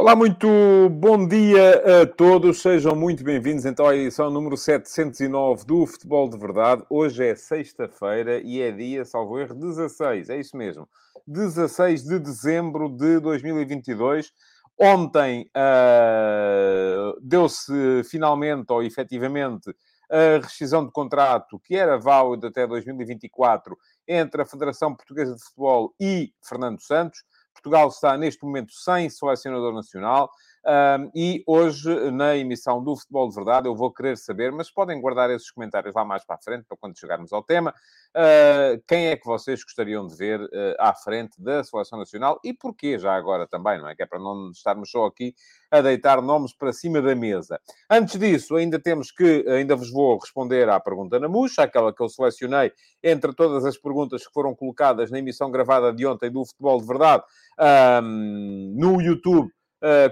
Olá, muito bom dia a todos, sejam muito bem-vindos então à edição número 709 do Futebol de Verdade. Hoje é sexta-feira e é dia, salvo erro, 16, é isso mesmo, 16 de dezembro de 2022. Ontem uh, deu-se finalmente, ou efetivamente, a rescisão de contrato que era válido até 2024 entre a Federação Portuguesa de Futebol e Fernando Santos. Portugal está neste momento sem selecionador nacional. E hoje, na emissão do Futebol de Verdade, eu vou querer saber, mas podem guardar esses comentários lá mais para a frente, para quando chegarmos ao tema, uh, quem é que vocês gostariam de ver uh, à frente da Seleção Nacional e porquê já agora também, não é? Que é para não estarmos só aqui a deitar nomes para cima da mesa. Antes disso, ainda temos que, ainda vos vou responder à pergunta na Muxa, aquela que eu selecionei entre todas as perguntas que foram colocadas na emissão gravada de ontem do Futebol de Verdade um, no YouTube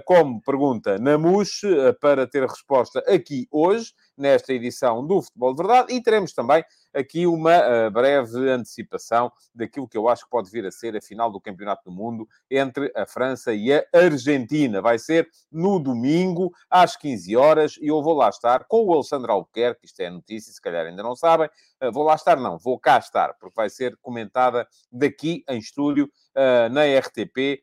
como pergunta na MUS, eh, para ter resposta aqui hoje, nesta edição do Futebol de Verdade, e teremos também aqui uma uh, breve antecipação daquilo que eu acho que pode vir a ser a final do Campeonato do Mundo entre a França e a Argentina. Vai ser no domingo, às 15 horas, e eu vou lá estar com o Alexandre Albuquerque, isto é notícia, se calhar ainda não sabem, vou lá estar, não, vou cá estar, porque vai ser comentada daqui em estúdio, na RTP,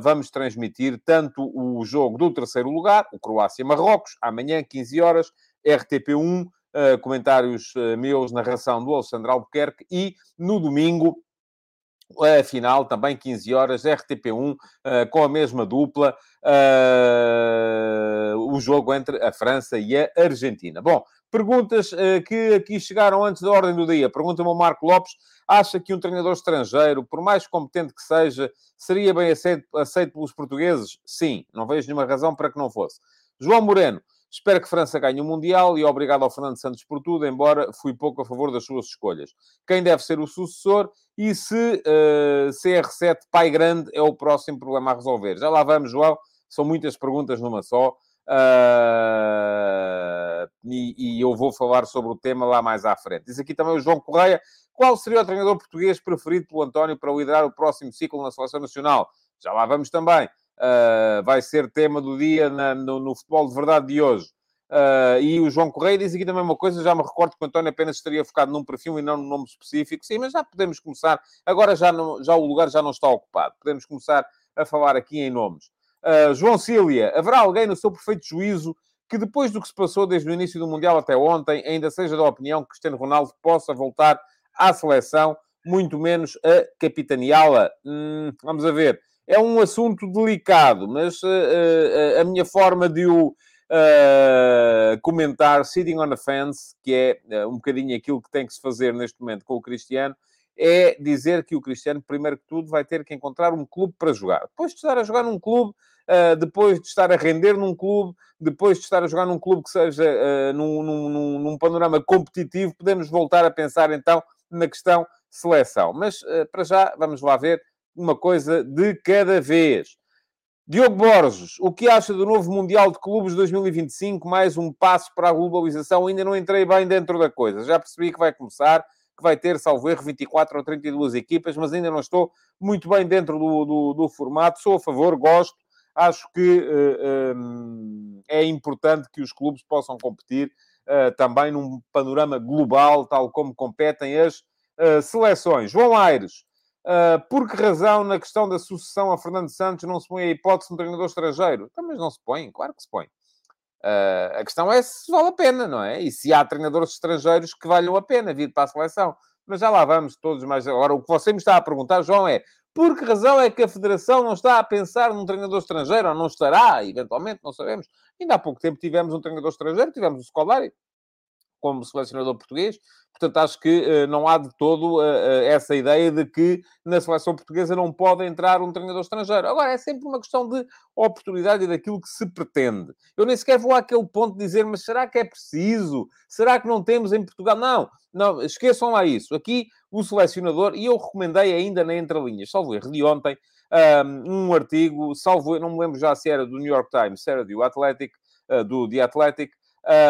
vamos transmitir tanto o jogo do terceiro lugar, o Croácia-Marrocos, amanhã, 15 horas, RTP1, uh, comentários uh, meus, narração do Alexandre Albuquerque, e no domingo, a final, também 15 horas, RTP1, uh, com a mesma dupla, o jogo entre a França e a Argentina. Bom, perguntas uh, que aqui chegaram antes da ordem do dia. Pergunta-me o Marco Lopes, acha que um treinador estrangeiro, por mais competente que seja, seria bem aceito, aceito pelos portugueses? Sim, não vejo nenhuma razão para que não fosse. João Moreno, Espero que França ganhe o Mundial e obrigado ao Fernando Santos por tudo, embora fui pouco a favor das suas escolhas. Quem deve ser o sucessor e se uh, CR7 pai grande é o próximo problema a resolver? Já lá vamos, João. São muitas perguntas numa só. Uh, e, e, eu vou falar sobre o tema lá mais à frente. Diz aqui também o João Correia. Qual seria o treinador português preferido pelo António para liderar o próximo ciclo na Seleção Nacional? Já lá vamos também uh, vai ser tema do dia na, no, no, futebol de verdade de hoje. Uh, e o João Correia diz aqui também uma coisa, já me recordo que o António apenas estaria focado num perfil e não num nome específico. Sim, mas já podemos começar, agora já, não, já o lugar já não está ocupado, podemos começar a falar aqui em nomes. Uh, João Cília, haverá alguém no seu perfeito juízo que depois do que se passou desde o início do Mundial até ontem, ainda seja da opinião que Cristiano Ronaldo possa voltar à seleção, muito menos a capitaneá-la? Hum, vamos a ver é um assunto delicado, mas uh, uh, a minha forma de o comentar, sitting on a fence, que é um bocadinho aquilo que tem que se fazer neste momento com o Cristiano, é dizer que o Cristiano, primeiro que tudo, vai ter que encontrar um clube para jogar. Depois de estar a jogar num clube, depois de estar a render num clube, depois de estar a jogar num clube que seja uh, num, num, num, panorama competitivo, podemos voltar a pensar então na questão seleção. Mas uh, para já, vamos lá ver uma coisa de cada vez. Diogo Borges, o que acha do novo Mundial de Clubes 2025? Mais um passo para a globalização. Ainda não entrei bem dentro da coisa. Já percebi que vai começar, que vai ter, salvo erro, 24 ou 32 equipas, mas ainda não estou muito bem dentro do, do, do formato. Sou a favor, gosto. Acho que uh, um, é importante que os clubes possam competir uh, também num panorama global, tal como competem as uh, seleções. João Aires. Por que razão, na questão da sucessão a Fernando Santos, não se põe a hipótese de um treinador estrangeiro? Então, mas não se põe, claro que se põe. A questão é se vale a pena, não é? E se há treinadores estrangeiros que valham a pena vir para a seleção. Mas já lá vamos todos mais. Agora, o que você me está a perguntar, João, é por que razão é que a Federação não está a pensar num treinador estrangeiro, ou não estará, eventualmente, não sabemos. Ainda há pouco tempo tivemos um treinador estrangeiro, tivemos o Scolari. Como selecionador português. Portanto, acho que uh, não há de todo uh, uh, essa ideia de que na seleção portuguesa não pode entrar um treinador estrangeiro. Agora, é sempre uma questão de oportunidade e daquilo que se pretende. Eu nem sequer vou àquele ponto de dizer, mas será que é preciso? Será que não temos em Portugal? Não, não, esqueçam lá isso. Aqui, o selecionador, e eu recomendei ainda na entrelinhas, salvo erro de ontem, um artigo, salvo, não me lembro já se era do New York Times, se era do Athletic, do The Athletic,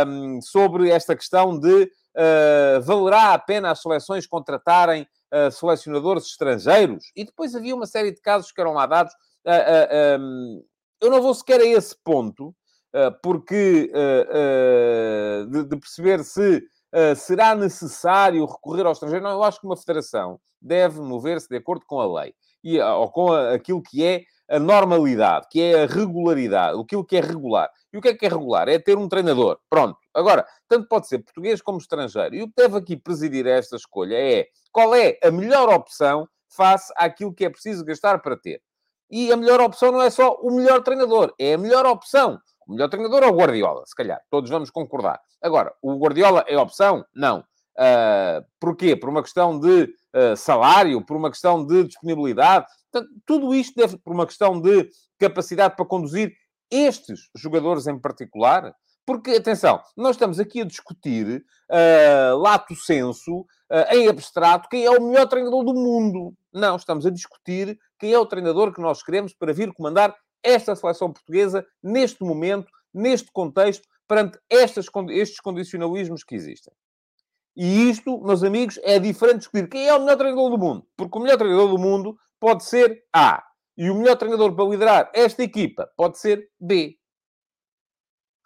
um, sobre esta questão de uh, valerá a pena as seleções contratarem uh, selecionadores estrangeiros? E depois havia uma série de casos que eram lá dados. Uh, um, eu não vou sequer a esse ponto, porque de, de, perceber se será necessário recorrer ao estrangeiro. Não, eu acho que uma federação deve mover-se de acordo com a lei e, ou com aquilo que é a normalidade, que é a regularidade, aquilo que é regular. E o que é que é regular? É ter um treinador. Pronto. Agora, tanto pode ser português como estrangeiro. E o que deve aqui presidir esta escolha é qual é a melhor opção face àquilo que é preciso gastar para ter. E a melhor opção não é só o melhor treinador, é a melhor opção. O melhor treinador é o Guardiola, se calhar. Todos vamos concordar. Agora, o Guardiola é opção? Não. Uh, porquê? Por uma questão de uh, salário, por uma questão de disponibilidade. Portanto, tudo isto deve, por uma questão de capacidade para conduzir estes jogadores em particular, porque, atenção, nós estamos aqui a discutir, uh, lato senso, uh, em abstrato, quem é o melhor treinador do mundo. Não, estamos a discutir quem é o treinador que nós queremos para vir comandar esta seleção portuguesa, neste momento, neste contexto, perante estas, estes condicionalismos que existem. E isto, meus amigos, é diferente de discutir quem é o melhor treinador do mundo. Porque o melhor treinador do mundo pode ser A. E o melhor treinador para liderar esta equipa pode ser B.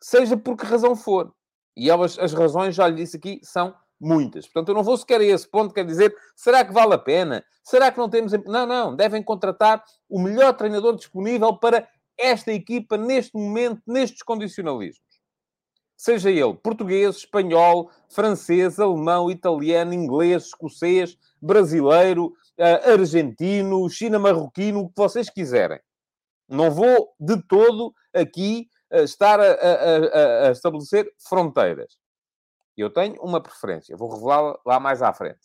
Seja por que razão for. E elas, as razões, já lhe disse aqui, são muitas. Portanto, eu não vou sequer a esse ponto, quer dizer, será que vale a pena? Será que não temos... Não, não. Devem contratar o melhor treinador disponível para esta equipa neste momento, nestes condicionalismos. Seja ele português, espanhol, francês, alemão, italiano, inglês, escocês, brasileiro, uh, argentino, china-marroquino, o que vocês quiserem. Não vou de todo aqui uh, estar a, a, a, estabelecer fronteiras. Eu tenho uma preferência, vou revelá-la lá mais à frente.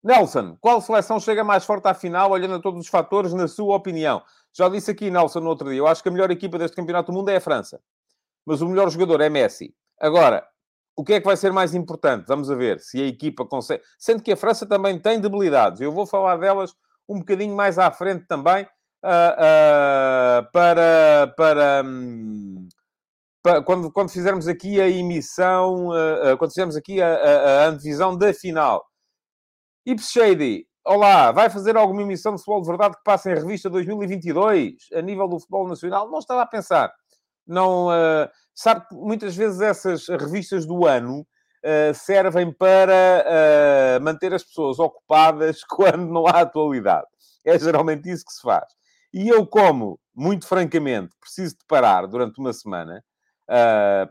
Nelson, qual seleção chega mais forte à final, olhando a todos os fatores, na sua opinião? Já disse aqui, Nelson, no outro dia, eu acho que a melhor equipa deste campeonato do mundo é a França. Mas o melhor jogador é Messi. Agora, o que é que vai ser mais importante? Vamos a ver se a equipa consegue. Sendo que a França também tem debilidades. Eu vou falar delas um bocadinho mais à frente também, uh, uh, para. para um, quando, quando fizermos aqui a emissão, uh, quando fizermos aqui a, a, a antevisão da final. Ips Shady, olá, vai fazer alguma emissão de futebol de verdade que passe em revista 2022 a nível do futebol nacional? Não estava a pensar. Não, uh, Sabe que muitas vezes essas revistas do ano uh, servem para uh, manter as pessoas ocupadas quando não há atualidade. É geralmente isso que se faz. E eu, como, muito francamente, preciso de parar durante uma semana,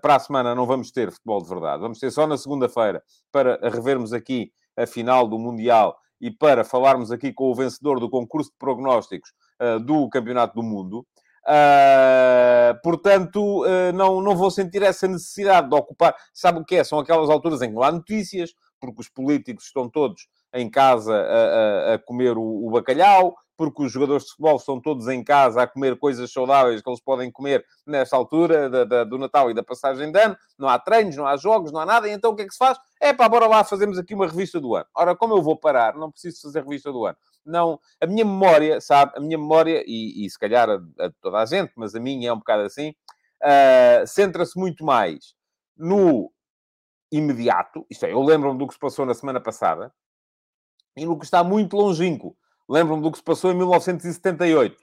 para a semana não vamos ter futebol de verdade, vamos ter só na segunda-feira para revermos aqui a final do Mundial e para falarmos aqui com o vencedor do concurso de prognósticos uh, do Campeonato do Mundo. Uh, portanto, uh, não, não vou sentir essa necessidade de ocupar. Sabe o que é? São aquelas alturas em que não há notícias, porque os políticos estão todos em casa a, a, a comer o, o, bacalhau, porque os jogadores de futebol estão todos em casa a comer coisas saudáveis que eles podem comer nesta altura da, da, do Natal e da passagem de ano. Não há treinos, não há jogos, não há nada. E então o que é que se faz? É pá, bora lá, fazemos aqui uma revista do ano. Ora, como eu vou parar? Não preciso fazer revista do ano não. A minha memória, sabe? A minha memória, e, e se calhar a, a, toda a gente, mas a minha é um bocado assim, uh, centra-se muito mais no imediato, isto é, eu lembro-me do que se passou na semana passada, e no que está muito longínquo. Lembro-me do que se passou em 1978.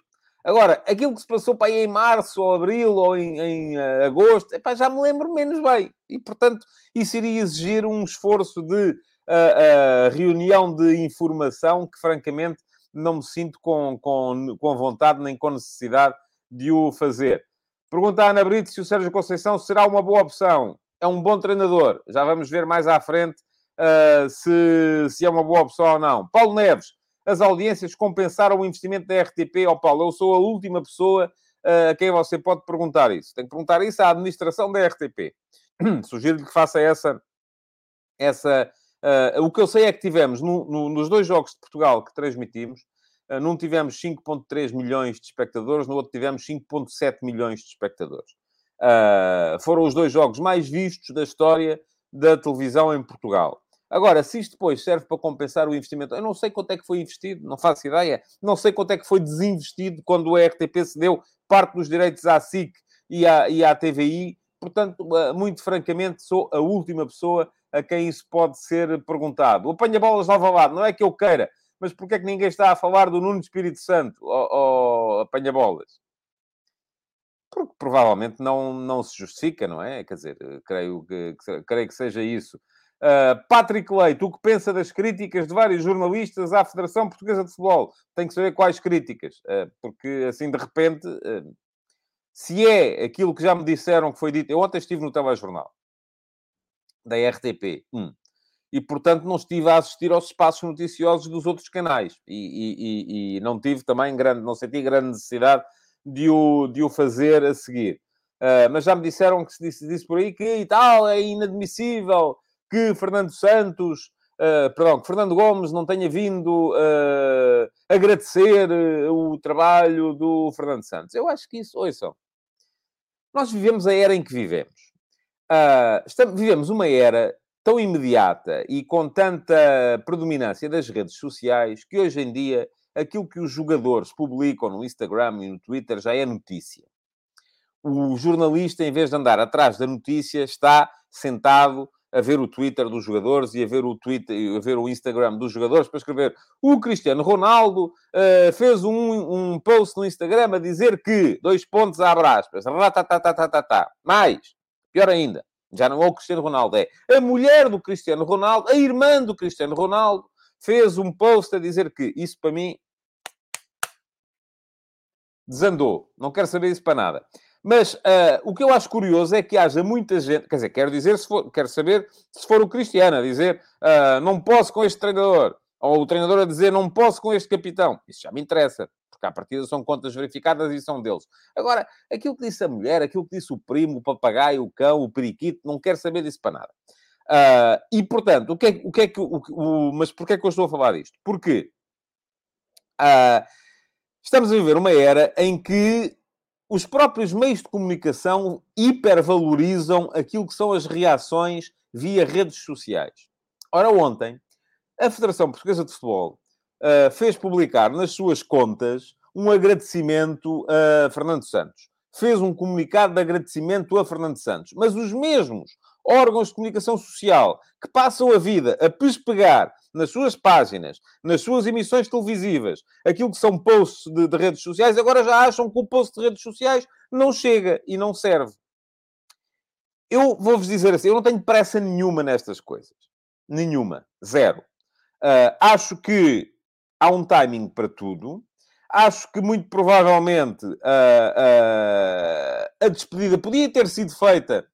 Agora, aquilo que se passou para aí em março, ou abril, ou em, em uh, agosto, epá, já me lembro menos bem. E, portanto, isso iria exigir um esforço de a reunião de informação que, francamente, não me sinto com, com, com vontade nem com necessidade de o fazer. Pergunta a Ana Brito se o Sérgio Conceição será uma boa opção. É um bom treinador. Já vamos ver mais à frente uh, se, se é uma boa opção ou não. Paulo Neves, as audiências compensaram o investimento da RTP? Ó oh, Paulo, eu sou a última pessoa uh, a quem você pode perguntar isso. Tem que perguntar isso à administração da RTP. Sugiro-lhe que faça essa... essa uh, o que eu sei é que tivemos, no, no, nos dois jogos de Portugal que transmitimos, uh, num tivemos 5.3 milhões de espectadores, no outro tivemos 5.7 milhões de espectadores. Uh, foram os dois jogos mais vistos da história da televisão em Portugal. Agora, se isto depois serve para compensar o investimento, eu não sei quanto é que foi investido, não faço ideia. Não sei quanto é que foi desinvestido quando o RTP cedeu parte dos direitos à SIC e à, e à TVI. Portanto, muito francamente, sou a última pessoa a quem isso pode ser perguntado. O apanha-bolas lava lado, não é que eu queira, mas porquê é que ninguém está a falar do Nuno Espírito Santo, ou apanha-bolas? Porque provavelmente não, não se justifica, não é? Quer dizer, creio que, creio que seja isso. Uh, Patrick Leite, o que pensa das críticas de vários jornalistas à Federação Portuguesa de Futebol? Tem que saber quais críticas, uh, porque assim de repente, uh, se é aquilo que já me disseram que foi dito, eu ontem estive no telejornal da RTP 1 e portanto não estive a assistir aos espaços noticiosos dos outros canais e, e, e não tive também grande, não senti grande necessidade de o, de o fazer a seguir. mas já me disseram que se disse, disse por aí que e tal, é inadmissível que Fernando Santos, uh, perdão, que Fernando Gomes não tenha vindo uh, agradecer uh, o trabalho do Fernando Santos. Eu acho que isso, ouçam, nós vivemos a era em que vivemos. Estamos, vivemos uma era tão imediata e com tanta predominância das redes sociais que hoje em dia aquilo que os jogadores publicam no Instagram e no Twitter já é notícia. O jornalista, em vez de andar atrás da notícia, está sentado a ver o Twitter dos jogadores e a ver o Twitter, a ver o Instagram dos jogadores para escrever o Cristiano Ronaldo uh, fez um, um post no Instagram a dizer que, dois pontos, abre aspas, tá mais, pior ainda, já não é o Cristiano Ronaldo, é a mulher do Cristiano Ronaldo, a irmã do Cristiano Ronaldo, fez um post a dizer que, isso para mim, desandou. Não quero saber isso para nada. Mas uh, o que eu acho curioso é que haja muita gente, quer dizer, quero dizer, se for, quero saber se for o Cristiano a dizer uh, não posso com este treinador, ou o treinador a dizer não posso com este capitão. Isso já me interessa, porque à partida são contas verificadas e são deles. Agora, aquilo que disse a mulher, aquilo que disse o primo, o papagaio, o cão, o periquito, não quero saber disso para nada. Uh, e, portanto, o que é, o que, é que... O, o, mas porquê é que eu estou a falar disto? Porque estamos a viver uma era em que os próprios meios de comunicação hipervalorizam aquilo que são as reações via redes sociais. Ora, ontem, a Federação Portuguesa de Futebol uh, fez publicar nas suas contas um agradecimento a Fernando Santos. Fez um comunicado de agradecimento a Fernando Santos. Mas os mesmos órgãos de comunicação social que passam a vida a pespegar nas suas páginas, nas suas emissões televisivas, aquilo que são posts de, de redes sociais, agora já acham que o post de redes sociais não chega e não serve. Eu vou-vos dizer assim, eu não tenho pressa nenhuma nestas coisas. Nenhuma. Zero. Uh, acho que há um timing para tudo. Acho que muito provavelmente uh, uh, a despedida podia ter sido feita,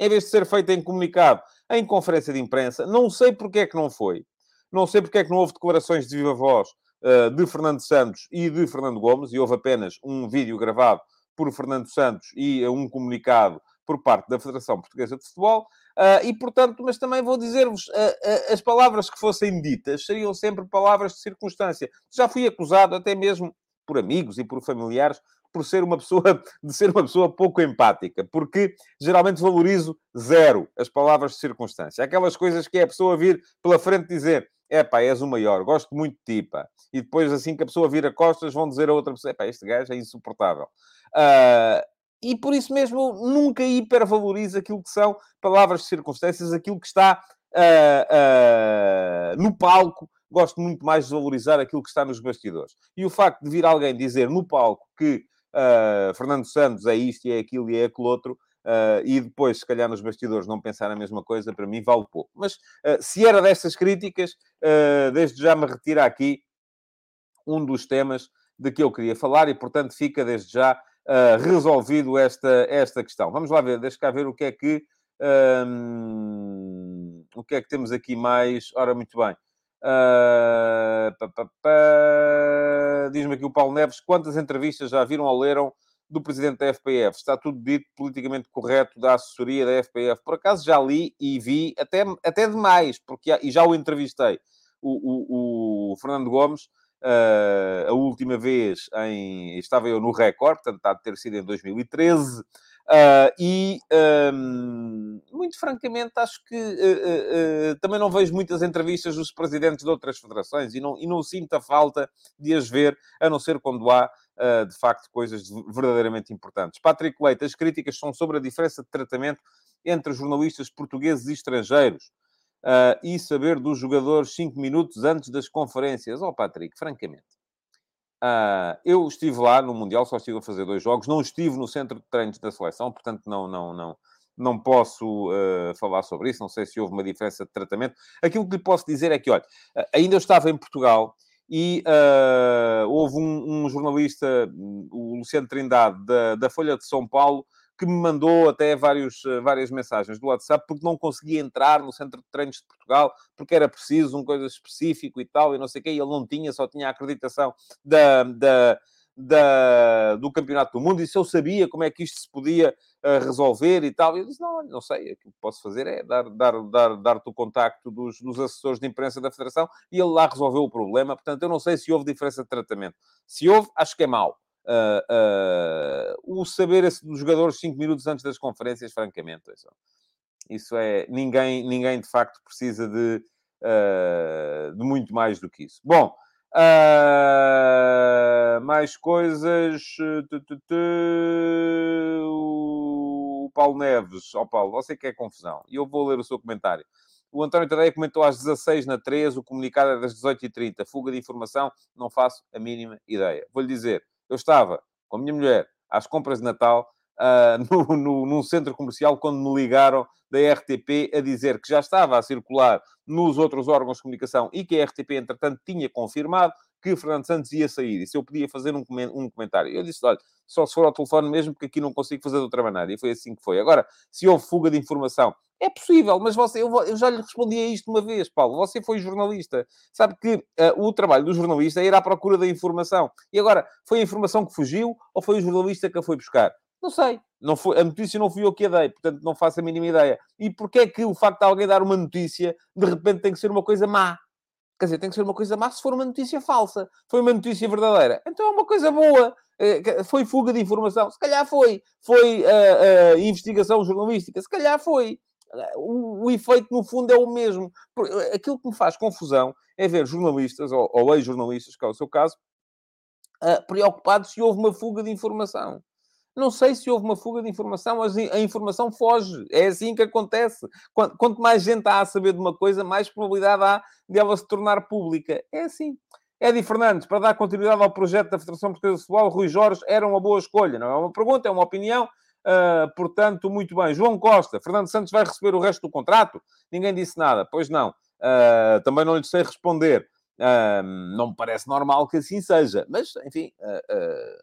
em vez de ser feita em comunicado, em conferência de imprensa. Não sei porque é que não foi. Não sei porque é que não houve declarações de viva voz uh, de Fernando Santos e de Fernando Gomes, e houve apenas um vídeo gravado por Fernando Santos e um comunicado por parte da Federação Portuguesa de Futebol. Uh, e, portanto, mas também vou dizer-vos, uh, uh, as palavras que fossem ditas seriam sempre palavras de circunstância. Já fui acusado, até mesmo por amigos e por familiares, por ser uma pessoa, de ser uma pessoa pouco empática, porque geralmente valorizo zero as palavras de circunstância. Aquelas coisas que é a pessoa vir pela frente dizer é pá, és o maior, gosto muito de ti, pá. E depois, assim que a pessoa vira costas, vão dizer a outra pessoa, é pá, este gajo é insuportável. Uh, e por isso mesmo nunca hipervalorizo aquilo que são palavras de circunstâncias, aquilo que está uh, uh, no palco. Gosto muito mais de valorizar aquilo que está nos bastidores. E o facto de vir alguém dizer no palco que Fernando Santos é isto e é aquilo e é aquilo outro, Uh, e depois, se calhar, nos bastidores não pensar a mesma coisa, para mim vale pouco. Mas uh, se era dessas críticas, uh, desde já me retira aqui um dos temas de que eu queria falar e, portanto, fica desde já resolvido esta, esta questão. Vamos lá ver, deixa cá ver o que é que. Um, o que é que temos aqui mais? Ora, muito bem. Diz-me aqui o Paulo Neves, quantas entrevistas já viram ou leram do presidente da FPF. Está tudo dito politicamente correto da assessoria da FPF. Por acaso já li e vi até, até demais, porque, e já o entrevistei, o, o, o Fernando Gomes, uh, a última vez em, estava eu no Record, portanto, está a ter sido em 2013. Uh, e, um, muito francamente, acho que uh, também não vejo muitas entrevistas dos presidentes de outras federações e não, e não sinto a falta de as ver, a não ser quando há, de facto, coisas verdadeiramente importantes. Patrick Leite, as críticas são sobre a diferença de tratamento entre jornalistas portugueses e estrangeiros. E saber dos jogadores cinco minutos antes das conferências. Oh, Patrick, francamente. Uh, eu estive lá no Mundial, só estive a fazer dois jogos, não estive no centro de treinos da seleção, portanto não, não, não, não posso uh, falar sobre isso, não sei se houve uma diferença de tratamento. Aquilo que lhe posso dizer é que, olha, ainda eu estava em Portugal e uh, houve um, um, jornalista, o Luciano Trindade, da, da Folha de São Paulo, que me mandou até vários, eh, várias mensagens do WhatsApp porque não conseguia entrar no Centro de Treinos de Portugal porque era preciso um coisa específico e tal, e não sei o quê, e ele não tinha, só tinha a acreditação da, da, da, do Campeonato do Mundo, e se eu sabia como é que isto se podia uh, resolver e tal, eu disse, não, não sei, o que posso fazer é dar, dar, dar, dar-te o contacto dos, dos assessores de imprensa da Federação, e ele lá resolveu o problema, portanto, eu não sei se houve diferença de tratamento. Se houve, acho que é mau. Uh, uh, o saber dos jogadores 5 minutos antes das conferências, francamente, isso é. Ninguém, ninguém de facto precisa de, uh, de muito mais do que isso. Bom, mais coisas. O Paulo Neves, ó oh, Paulo, você quer confusão. E eu vou ler o seu comentário. O António Tadeia comentou às 16 na 3, o comunicado é das 18h30. Fuga de informação, não faço a mínima ideia. Vou-lhe dizer, eu estava com a minha mulher às compras de Natal uh, no, no, num centro comercial quando me ligaram da RTP a dizer que já estava a circular nos outros órgãos de comunicação e que a RTP, entretanto, tinha confirmado que Fernando Santos ia sair e se eu podia fazer um, comentário. Eu disse, olha, só se for ao telefone mesmo, porque aqui não consigo fazer de outra maneira. E foi assim que foi. Agora, se houve fuga de informação, é possível, mas você, eu, eu já lhe respondi a isto uma vez, Paulo. Você foi jornalista. Sabe que uh, o trabalho do jornalista é ir à procura da informação. E agora, foi a informação que fugiu ou foi o jornalista que a foi buscar? Não sei. Não foi, a notícia não fui eu que a dei, portanto não faço a mínima ideia. E porquê é que o facto de alguém dar uma notícia, de repente tem que ser uma coisa má? Quer dizer, tem que ser uma coisa má se for uma notícia falsa. Foi uma notícia verdadeira. Então é uma coisa boa. Eh, foi fuga de informação? Se calhar foi. Foi uh, uh, investigação jornalística? Se calhar foi. O, o, efeito, no fundo, é o mesmo. Aquilo que me faz confusão é ver jornalistas, ou, ou ex-jornalistas, que é o seu caso, uh, preocupados se houve uma fuga de informação. Não sei se houve uma fuga de informação, mas a informação foge. É assim que acontece. Quanto mais gente há a saber de uma coisa, mais probabilidade há de ela se tornar pública. É assim. Eddie Fernandes, para dar continuidade ao projeto da Federação Portuguesa de Futebol, Rui Jorge era uma boa escolha. Não é uma pergunta, é uma opinião. Uh, portanto, muito bem. João Costa, Fernando Santos vai receber o resto do contrato? Ninguém disse nada. Pois não. Uh, também não lhe sei responder. Uh, não me parece normal que assim seja. Mas, enfim,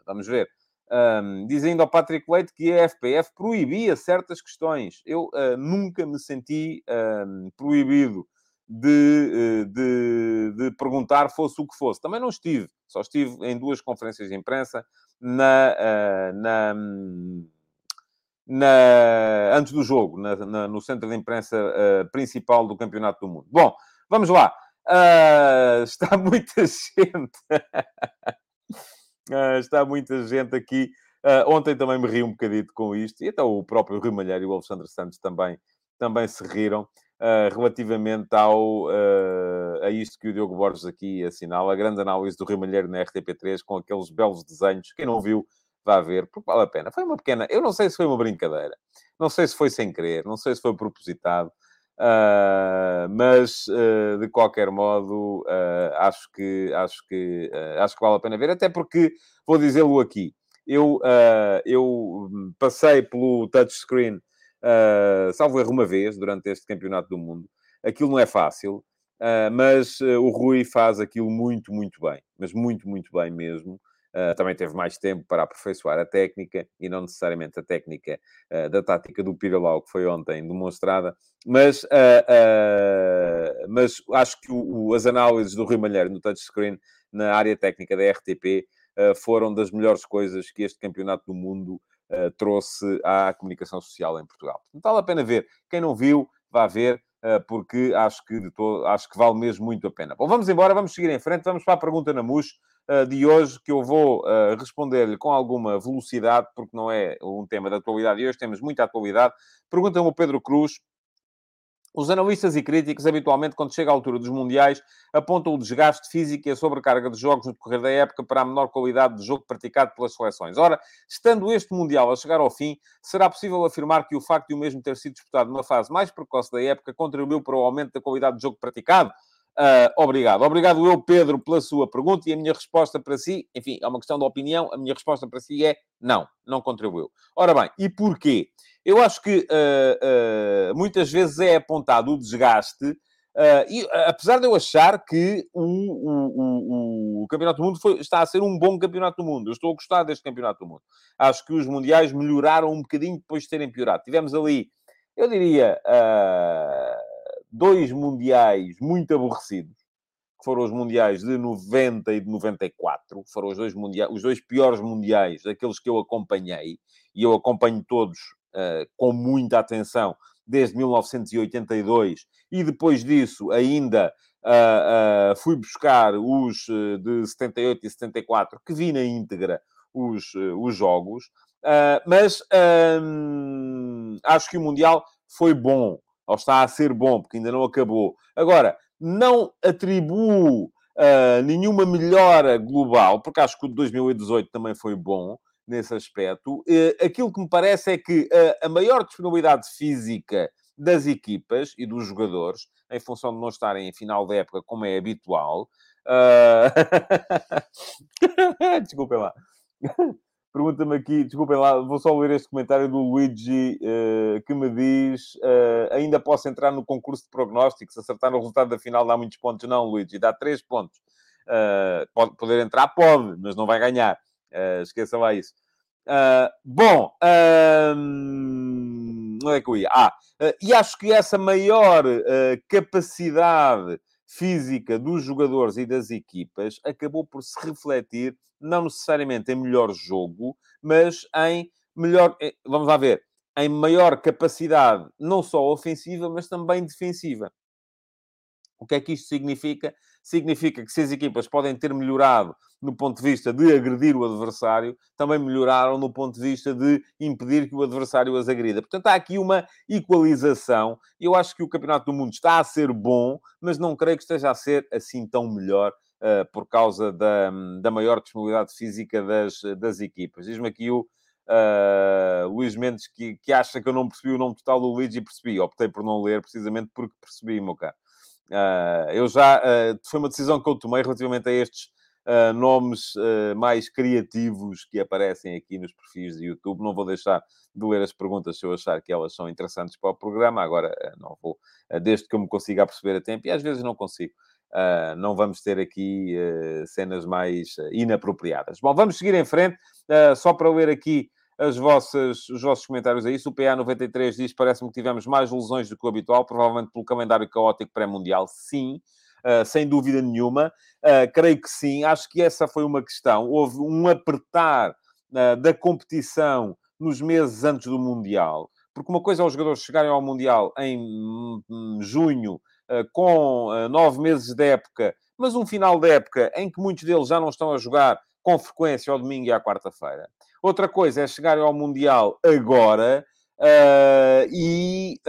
vamos ver. Um, dizendo ao Patrick Leite que a FPF proibia certas questões. Eu uh, nunca me senti um, proibido de, uh, de, de, perguntar, fosse o que fosse. Também não estive, só estive em duas conferências de imprensa na, uh, na, na, antes do jogo, na, no centro de imprensa principal do Campeonato do Mundo. Bom, vamos lá. está muita gente. Uh, está muita gente aqui. Uh, ontem também me ri um bocadito com isto, e até o próprio Rui Malheiro e o Alexandre Santos também, também se riram uh, relativamente ao, a isto que o Diogo Borges aqui assinala, a grande análise do Rui Malheiro na RTP3, com aqueles belos desenhos. Quem não viu, vá ver, porque vale a pena. Foi uma pequena, eu não sei se foi uma brincadeira, não sei se foi sem querer, não sei se foi propositado, Uh, mas uh, de qualquer modo uh, acho que acho que acho que vale a pena ver até porque vou dizê-lo aqui eu eu passei pelo touchscreen salvo erro uma vez durante este campeonato do mundo aquilo não é fácil mas o Rui faz aquilo muito muito bem mas muito muito bem mesmo Uh, também teve mais tempo para aperfeiçoar a técnica e não necessariamente a técnica uh, da tática do Piralau, que foi ontem demonstrada, mas, uh, mas acho que o, o, as análises do Rui Malheiro no touchscreen na área técnica da RTP foram das melhores coisas que este Campeonato do Mundo trouxe à comunicação social em Portugal. Não vale a pena ver. Quem não viu, vá ver, porque acho que, acho que vale mesmo muito a pena. Bom, vamos embora, vamos seguir em frente, vamos para a pergunta na MUS de hoje, que eu vou responder-lhe com alguma velocidade, porque não é um tema de atualidade, e hoje temos muita atualidade. Pergunta-me o Pedro Cruz, os analistas e críticos, habitualmente, quando chega à altura dos Mundiais, apontam o desgaste físico e a sobrecarga de jogos no decorrer da época para a menor qualidade de jogo praticado pelas seleções. Ora, estando este Mundial a chegar ao fim, será possível afirmar que o facto de o mesmo ter sido disputado numa fase mais precoce da época contribuiu para o aumento da qualidade de jogo praticado? Uh, obrigado. Obrigado eu, Pedro, pela sua pergunta e a minha resposta para si, enfim, é uma questão de opinião, a minha resposta para si é não, não contribuiu. Ora bem, e porquê? Eu acho que uh, uh, muitas vezes é apontado o desgaste, e apesar de eu achar que o, o, o, o Campeonato do Mundo foi, está a ser um bom Campeonato do Mundo, eu estou a gostar deste Campeonato do Mundo. Acho que os Mundiais melhoraram um bocadinho depois de terem piorado. Tivemos ali, eu diria dois mundiais muito aborrecidos, que foram os mundiais de 90 e de 94, foram os dois, mundiais, os dois piores mundiais, daqueles que eu acompanhei, e eu acompanho todos uh, com muita atenção, desde 1982, e depois disso ainda uh, uh, fui buscar os de 78 e 74, que vi na íntegra os, os jogos, mas acho que o Mundial foi bom ou está a ser bom, porque ainda não acabou. Agora, não atribuo uh, nenhuma melhora global, porque acho que o de 2018 também foi bom nesse aspecto. Uh, aquilo que me parece é que uh, a maior disponibilidade física das equipas e dos jogadores, em função de não estarem em final da época, como é habitual. Desculpem lá. Pergunta-me aqui, desculpem lá, vou só ler este comentário do Luigi uh, que me diz: uh, ainda posso entrar no concurso de prognósticos, acertar no resultado da final dá muitos pontos? Não, Luigi, dá três pontos. Uh, pode poder entrar, pode, mas não vai ganhar. Uh, esqueça lá isso. bom, não é que eu ia? Ah, e acho que essa maior capacidade física dos jogadores e das equipas acabou por se refletir não necessariamente em melhor jogo, mas em melhor, eh, vamos lá ver, em maior capacidade, não só ofensiva, mas também defensiva. O que é que isto significa? Significa que se as equipas podem ter melhorado no ponto de vista de agredir o adversário, também melhoraram no ponto de vista de impedir que o adversário as agrida. Portanto, há aqui uma equalização. Eu acho que o Campeonato do Mundo está a ser bom, mas não creio que esteja a ser assim tão melhor uh, por causa da, da maior disponibilidade física das, das equipas. Diz-me aqui o uh, Luís Mendes que, que acha que eu não percebi o nome total do Luigi percebi. Optei por não ler precisamente porque percebi, meu caro. Uh, eu já... Uh, foi uma decisão que eu tomei relativamente a estes uh, nomes uh, mais criativos que aparecem aqui nos perfis de YouTube. Não vou deixar de ler as perguntas se eu achar que elas são interessantes para o programa. Agora, uh, não vou, desde que eu me consiga perceber a tempo, e às vezes não consigo. não vamos ter aqui cenas mais inapropriadas. Bom, vamos seguir em frente, só para ler aqui as vossas, os vossos comentários a isso. O PA93 diz: parece-me que tivemos mais lesões do que o habitual, provavelmente pelo calendário caótico pré-mundial. Sim, uh, sem dúvida nenhuma. Uh, creio que sim, acho que essa foi uma questão. Houve um apertar uh, da competição nos meses antes do Mundial, porque uma coisa é os jogadores chegarem ao Mundial em hum, junho, com nove meses de época, mas um final de época em que muitos deles já não estão a jogar com frequência ao domingo e à quarta-feira. Outra coisa é chegarem ao Mundial agora Uh, e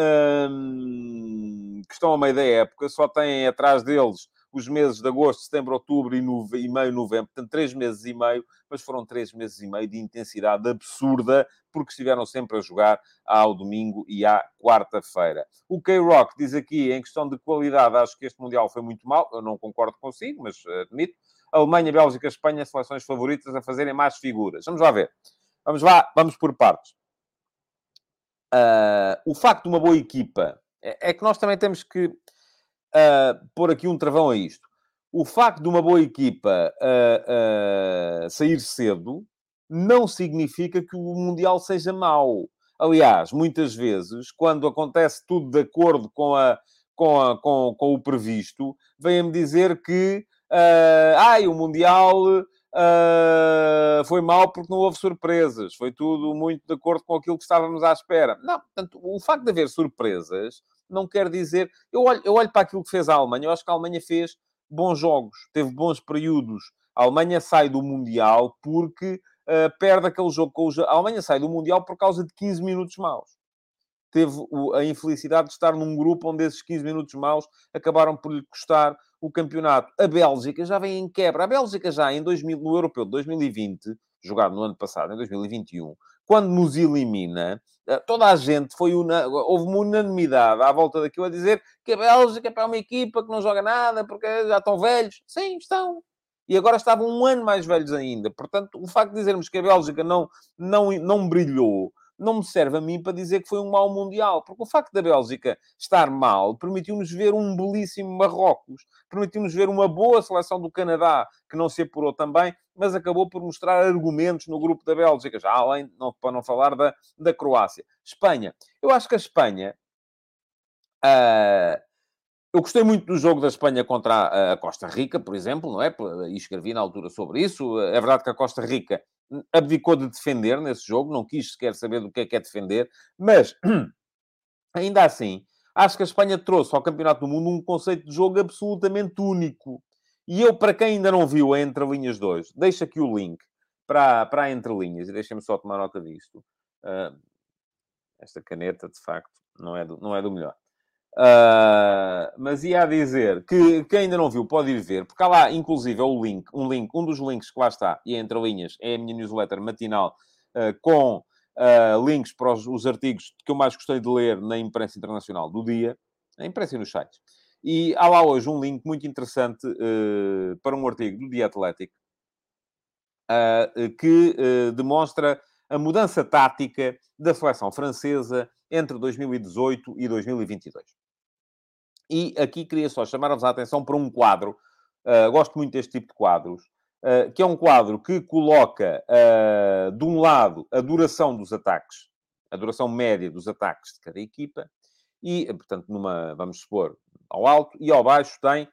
um, que estão a meio da época, só têm atrás deles os meses de agosto, setembro, outubro e, nove, e meio novembro, portanto, três meses e meio, mas foram três meses e meio de intensidade absurda, porque estiveram sempre a jogar ao domingo e à quarta-feira. O K-Rock diz aqui, em questão de qualidade, acho que este Mundial foi muito mal, eu não concordo consigo, mas admito. Alemanha, Bélgica, Espanha, seleções favoritas a fazerem mais figuras. Vamos lá ver. Vamos lá, vamos por partes. Uh, o facto de uma boa equipa é, é que nós também temos que uh, pôr aqui um travão a isto. O facto de uma boa equipa uh, sair cedo não significa que o Mundial seja mau. Aliás, muitas vezes, quando acontece tudo de acordo com, a, com, a, com, com o previsto, vêm-me dizer que uh, ai, o Mundial Uh, foi mal porque não houve surpresas. Foi tudo muito de acordo com aquilo que estávamos à espera. Não, portanto, o facto de haver surpresas não quer dizer... Eu olho, eu olho para aquilo que fez a Alemanha. Eu acho que a Alemanha fez bons jogos. Teve bons períodos. A Alemanha sai do Mundial porque uh, perde aquele jogo com o... A Alemanha sai do Mundial por causa de 15 minutos maus teve a infelicidade de estar num grupo onde esses 15 minutos maus acabaram por lhe custar o campeonato. A Bélgica já vem em quebra. A Bélgica já em 2000, no Europeu de 2020, jogado no ano passado, em 2021, quando nos elimina, eh, toda a gente foi una... houve uma unanimidade à volta daquilo a dizer que a Bélgica é uma equipa que não joga nada porque já estão velhos. Sim, estão. E agora estavam um ano mais velhos ainda. Portanto, o facto de dizermos que a Bélgica não, não, não brilhou não me serve a mim para dizer que foi um mau Mundial, porque o facto da Bélgica estar mal permitiu-nos ver um belíssimo Marrocos, permitiu-nos ver uma boa seleção do Canadá, que não se apurou também, mas acabou por mostrar argumentos no grupo da Bélgica, já além, não, para não falar da, da Croácia. Espanha. Eu acho que a Espanha. Uh, eu gostei muito do jogo da Espanha contra a Costa Rica, por exemplo, não é? E escrevi na altura sobre isso. É verdade que a Costa Rica abdicou de defender nesse jogo, não quis sequer saber do que é que é defender, mas ainda assim, acho que a Espanha trouxe ao Campeonato do Mundo um conceito de jogo absolutamente único. E eu, para quem ainda não viu a Entre Linhas 2, deixo aqui o link para, para a Entre Linhas, e deixem-me só tomar nota disto. Uh, esta caneta, de facto, não é do, não é do melhor. Uh, mas ia a dizer que quem ainda não viu pode ir ver, porque há lá, inclusive, é o link, um link, um dos links que lá está, e é entre linhas, é a minha newsletter matinal uh, com uh, links para os, os, artigos que eu mais gostei de ler na imprensa internacional do dia, na imprensa e nos sites. E há lá hoje um link muito interessante para um artigo do The Athletic que demonstra a mudança tática da seleção francesa entre 2018 e 2022. E aqui queria só chamar-vos a atenção para um quadro, uh, gosto muito deste tipo de quadros, uh, que é um quadro que coloca, uh, de um lado, a duração dos ataques, a duração média dos ataques de cada equipa, e, portanto, numa, vamos supor, ao alto, e ao baixo tem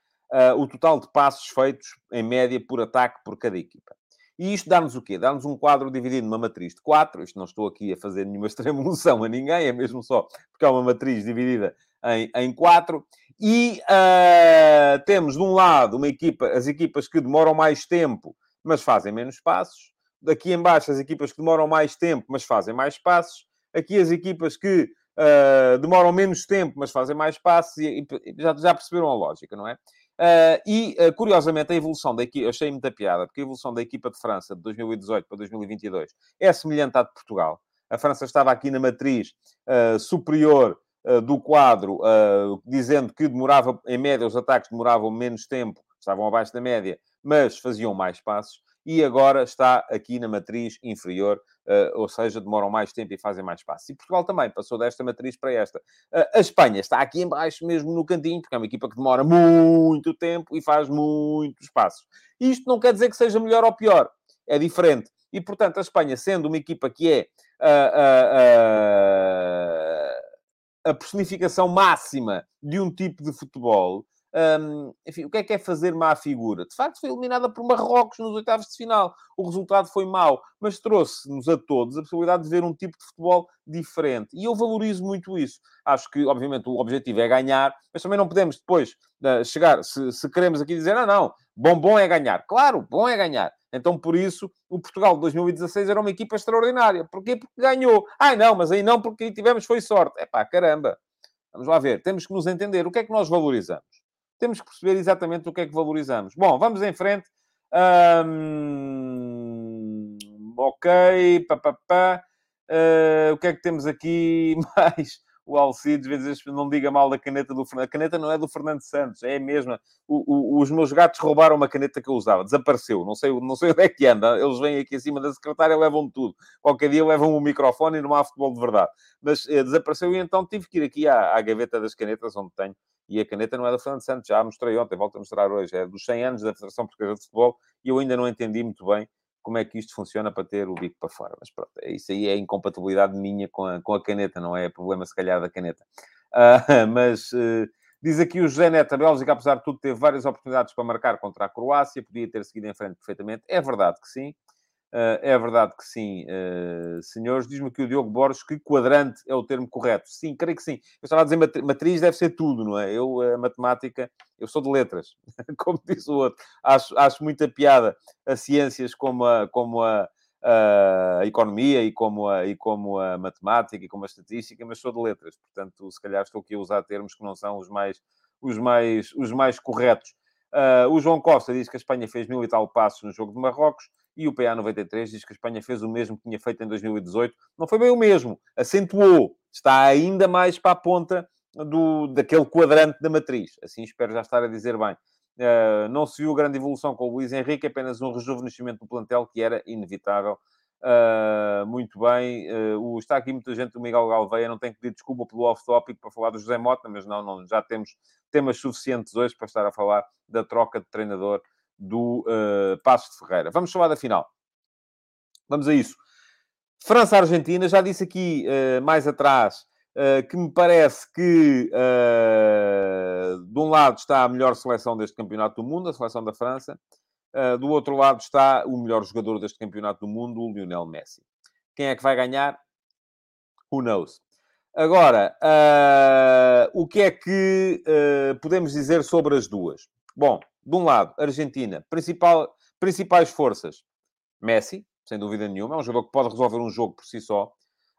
o total de passos feitos, em média, por ataque por cada equipa. E isto dá-nos o quê? Dá-nos um quadro dividido numa matriz de 4. Isto não estou aqui a fazer nenhuma extrema-emoção a ninguém, é mesmo só porque é uma matriz dividida em, em 4. E uh, temos, de um lado, uma equipa, as equipas que demoram mais tempo, mas fazem menos passos. Daqui em baixo, as equipas que demoram mais tempo, mas fazem mais passos. Aqui, as equipas que uh, demoram menos tempo, mas fazem mais passos. E, e já, já perceberam a lógica, não é? Uh, e, uh, curiosamente, a evolução da equipa, achei muita piada, porque a evolução da equipa de França de 2018 para 2022 é semelhante à de Portugal. A França estava aqui na matriz uh, superior do quadro, dizendo que demorava, em média, os ataques demoravam menos tempo, estavam abaixo da média, mas faziam mais passos, e agora está aqui na matriz inferior, ou seja, demoram mais tempo e fazem mais passos. E Portugal também passou desta matriz para esta. a Espanha está aqui embaixo, mesmo no cantinho, porque é uma equipa que demora muito tempo e faz muitos passos. Isto não quer dizer que seja melhor ou pior, é diferente. E, portanto, a Espanha, sendo uma equipa que é a personificação máxima de um tipo de futebol, um, enfim, o que é que é fazer má figura? De facto, foi eliminada por Marrocos nos oitavos de final. O resultado foi mau, mas trouxe-nos a todos a possibilidade de ver um tipo de futebol diferente. E eu valorizo muito isso. Acho que, obviamente, o objetivo é ganhar, mas também não podemos depois uh, chegar, se, se, queremos aqui dizer, ah, não, bom, bom é ganhar. Claro, bom é ganhar. Então, por isso, o Portugal de 2016 era uma equipa extraordinária. Porquê? Porque ganhou. Ai, não, mas aí não, porque tivemos foi sorte. É pá, caramba. Vamos lá ver. Temos que nos entender. O que é que nós valorizamos? Temos que perceber exatamente o que é que valorizamos. Bom, vamos em frente. Ok, papapá. Uh, o que é que temos aqui mais? o Alcides, vezes não diga mal da caneta do Fernando. A caneta não é do Fernando Santos, é a mesma. O, o, os meus gatos roubaram uma caneta que eu usava, desapareceu. Não sei, não sei onde é que anda. Eles vêm aqui acima da secretária levam tudo. Qualquer dia levam o microfone e não há futebol de verdade. Mas eh, desapareceu e então tive que ir aqui à, à gaveta das canetas, onde tenho. E a caneta não é do Fernando Santos, já a mostrei ontem, volto a mostrar hoje. É dos 100 anos da Federação Portuguesa de Futebol e eu ainda não entendi muito bem como é que isto funciona para ter o bico para fora. Mas pronto, é isso aí é incompatibilidade minha com a, com a caneta, não é problema se calhar da caneta. Uh, mas uh, Diz aqui o José Neto, a Bélgica, apesar de tudo, teve várias oportunidades para marcar contra a Croácia, podia ter seguido em frente perfeitamente. É verdade que sim. Uh, é verdade que sim, uh, senhores. Diz-me aqui o Diogo Borges que quadrante é o termo correto. Sim, creio que sim. Eu estava a dizer matriz deve ser tudo, não é? Eu, a matemática, eu sou de letras, como diz o outro. Acho, acho muita piada a ciências como a, como a, a economia e como a, e como a matemática e como a estatística, mas sou de letras. Portanto, se calhar estou aqui a usar termos que não são os mais, os mais, os mais corretos. Uh, o João Costa diz que a Espanha fez mil e tal passos no jogo de Marrocos e o PA93 diz que a Espanha fez o mesmo que tinha feito em 2018. Não foi bem o mesmo, acentuou, está ainda mais para a ponta do, daquele quadrante da matriz. Assim espero já estar a dizer bem. Uh, não se viu grande evolução com o Luís Henrique, apenas um rejuvenescimento do plantel que era inevitável. Uh, muito bem, uh, o, está aqui muita gente do Miguel Galveia, não tem que pedir desculpa pelo off-topic para falar do José Mota, mas não, não, já temos temas suficientes hoje para estar a falar da troca de treinador do uh, Passos de Ferreira. Vamos falar da final. Vamos a isso. França-Argentina, já disse aqui uh, mais atrás que me parece que de um lado está a melhor seleção deste campeonato do mundo, a seleção da França, do outro lado está o melhor jogador deste campeonato do mundo, o Lionel Messi. Quem é que vai ganhar? Who knows? Agora, o que é que podemos dizer sobre as duas? Bom, de um lado, Argentina, principal, principais forças, Messi, sem dúvida nenhuma, é um jogador que pode resolver um jogo por si só.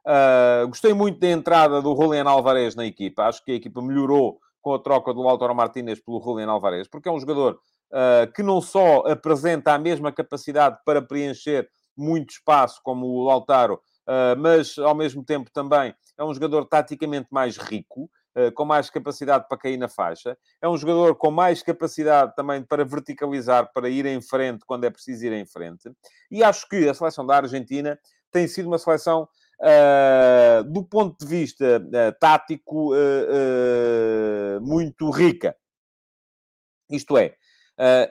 Uh, gostei muito da entrada do Julian Alvarez na equipa, acho que a equipa melhorou com a troca do Álvaro Martínez pelo Julian Alvarez, porque é um jogador uh, que não só apresenta a mesma capacidade para preencher muito espaço como o Lautaro, uh, mas ao mesmo tempo também é um jogador taticamente mais rico. Eh, com mais capacidade para cair na faixa. É um jogador com mais capacidade também para verticalizar, para ir em frente quando é preciso ir em frente. E acho que a seleção da Argentina tem sido uma seleção, uh, do ponto de vista uh, tático, uh, muito rica. Isto é,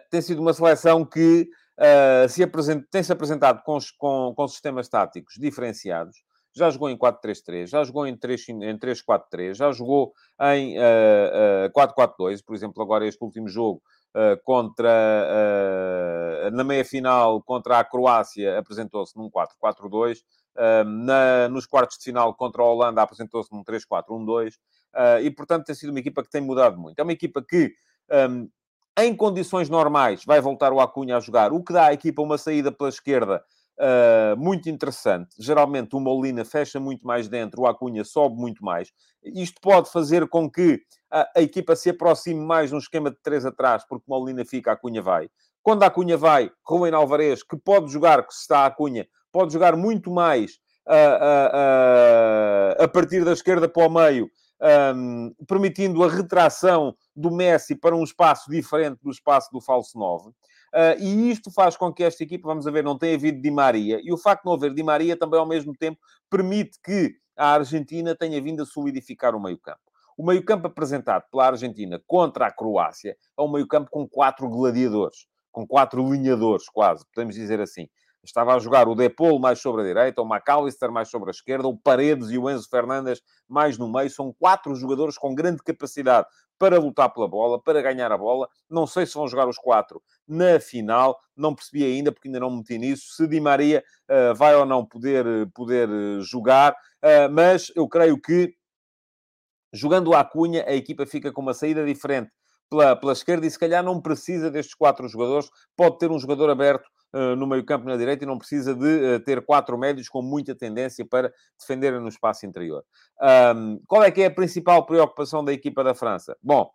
tem sido uma seleção que se tem-se apresentado com, com, com sistemas táticos diferenciados, já jogou em 4-3-3, já jogou em 3-4-3, já jogou em uh, uh, 4-4-2, por exemplo, agora este último jogo uh, contra uh, na meia-final contra a Croácia apresentou-se num 4-4-2, uh, nos quartos de final contra a Holanda apresentou-se num 3-4-1-2, uh, e portanto tem sido uma equipa que tem mudado muito. É uma equipa que um, em condições normais vai voltar o Acunha a jogar, o que dá à equipa uma saída pela esquerda Uh, muito interessante. Geralmente o Molina fecha muito mais dentro, o Acunha sobe muito mais. Isto pode fazer com que a, a equipa se aproxime mais num esquema de três atrás, porque o Molina fica, a Acunha vai. Quando a Acunha vai, Rubem Alvarez, que pode jogar, que se está a Acunha, pode jogar muito mais uh, uh, a partir da esquerda para o meio, um, permitindo a retração do Messi para um espaço diferente do espaço do falso 9. Uh, e isto faz com que esta equipa, vamos ver, não tenha havido Di Maria. E o facto de não haver Di Maria também, ao mesmo tempo, permite que a Argentina tenha vindo a solidificar o meio-campo. O meio-campo apresentado pela Argentina contra a Croácia é um meio-campo com quatro gladiadores, com quatro linhadores, quase, podemos dizer assim. Estava a jogar o Depol mais sobre a direita, o McAllister mais sobre a esquerda, o Paredes e o Enzo Fernandes mais no meio. São quatro jogadores com grande capacidade para lutar pela bola, para ganhar a bola. Não sei se vão jogar os quatro na final, não percebi ainda, porque ainda não me meti nisso, se Di Maria uh, vai ou não poder, poder eh, jogar, uh, mas eu creio que jogando a Cunha, a equipa fica com uma saída diferente pela, pela esquerda e se calhar não precisa destes quatro jogadores, pode ter um jogador aberto no meio campo na direita e não precisa de uh, ter quatro médios com muita tendência para defender no espaço interior. Um, qual é que é a principal preocupação da equipa da França? Bom,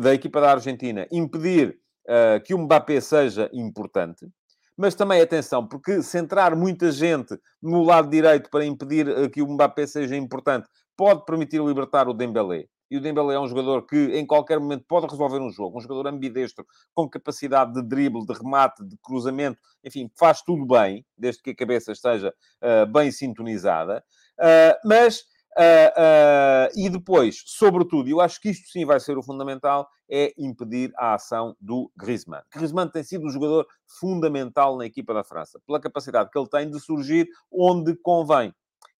da equipa da Argentina, impedir uh, que o Mbappé seja importante, mas também atenção, porque centrar muita gente no lado direito para impedir que o Mbappé seja importante pode permitir libertar o Dembélé e o Dembélé é um jogador que em qualquer momento pode resolver um jogo, um jogador ambidestro, com capacidade de drible, de remate, de cruzamento, enfim, faz tudo bem, desde que a cabeça esteja uh, bem sintonizada. Uh, mas, uh, e depois, sobretudo, eu acho que isto sim vai ser o fundamental, é impedir a ação do Griezmann. Griezmann tem sido um jogador fundamental na equipa da França, pela capacidade que ele tem de surgir onde convém.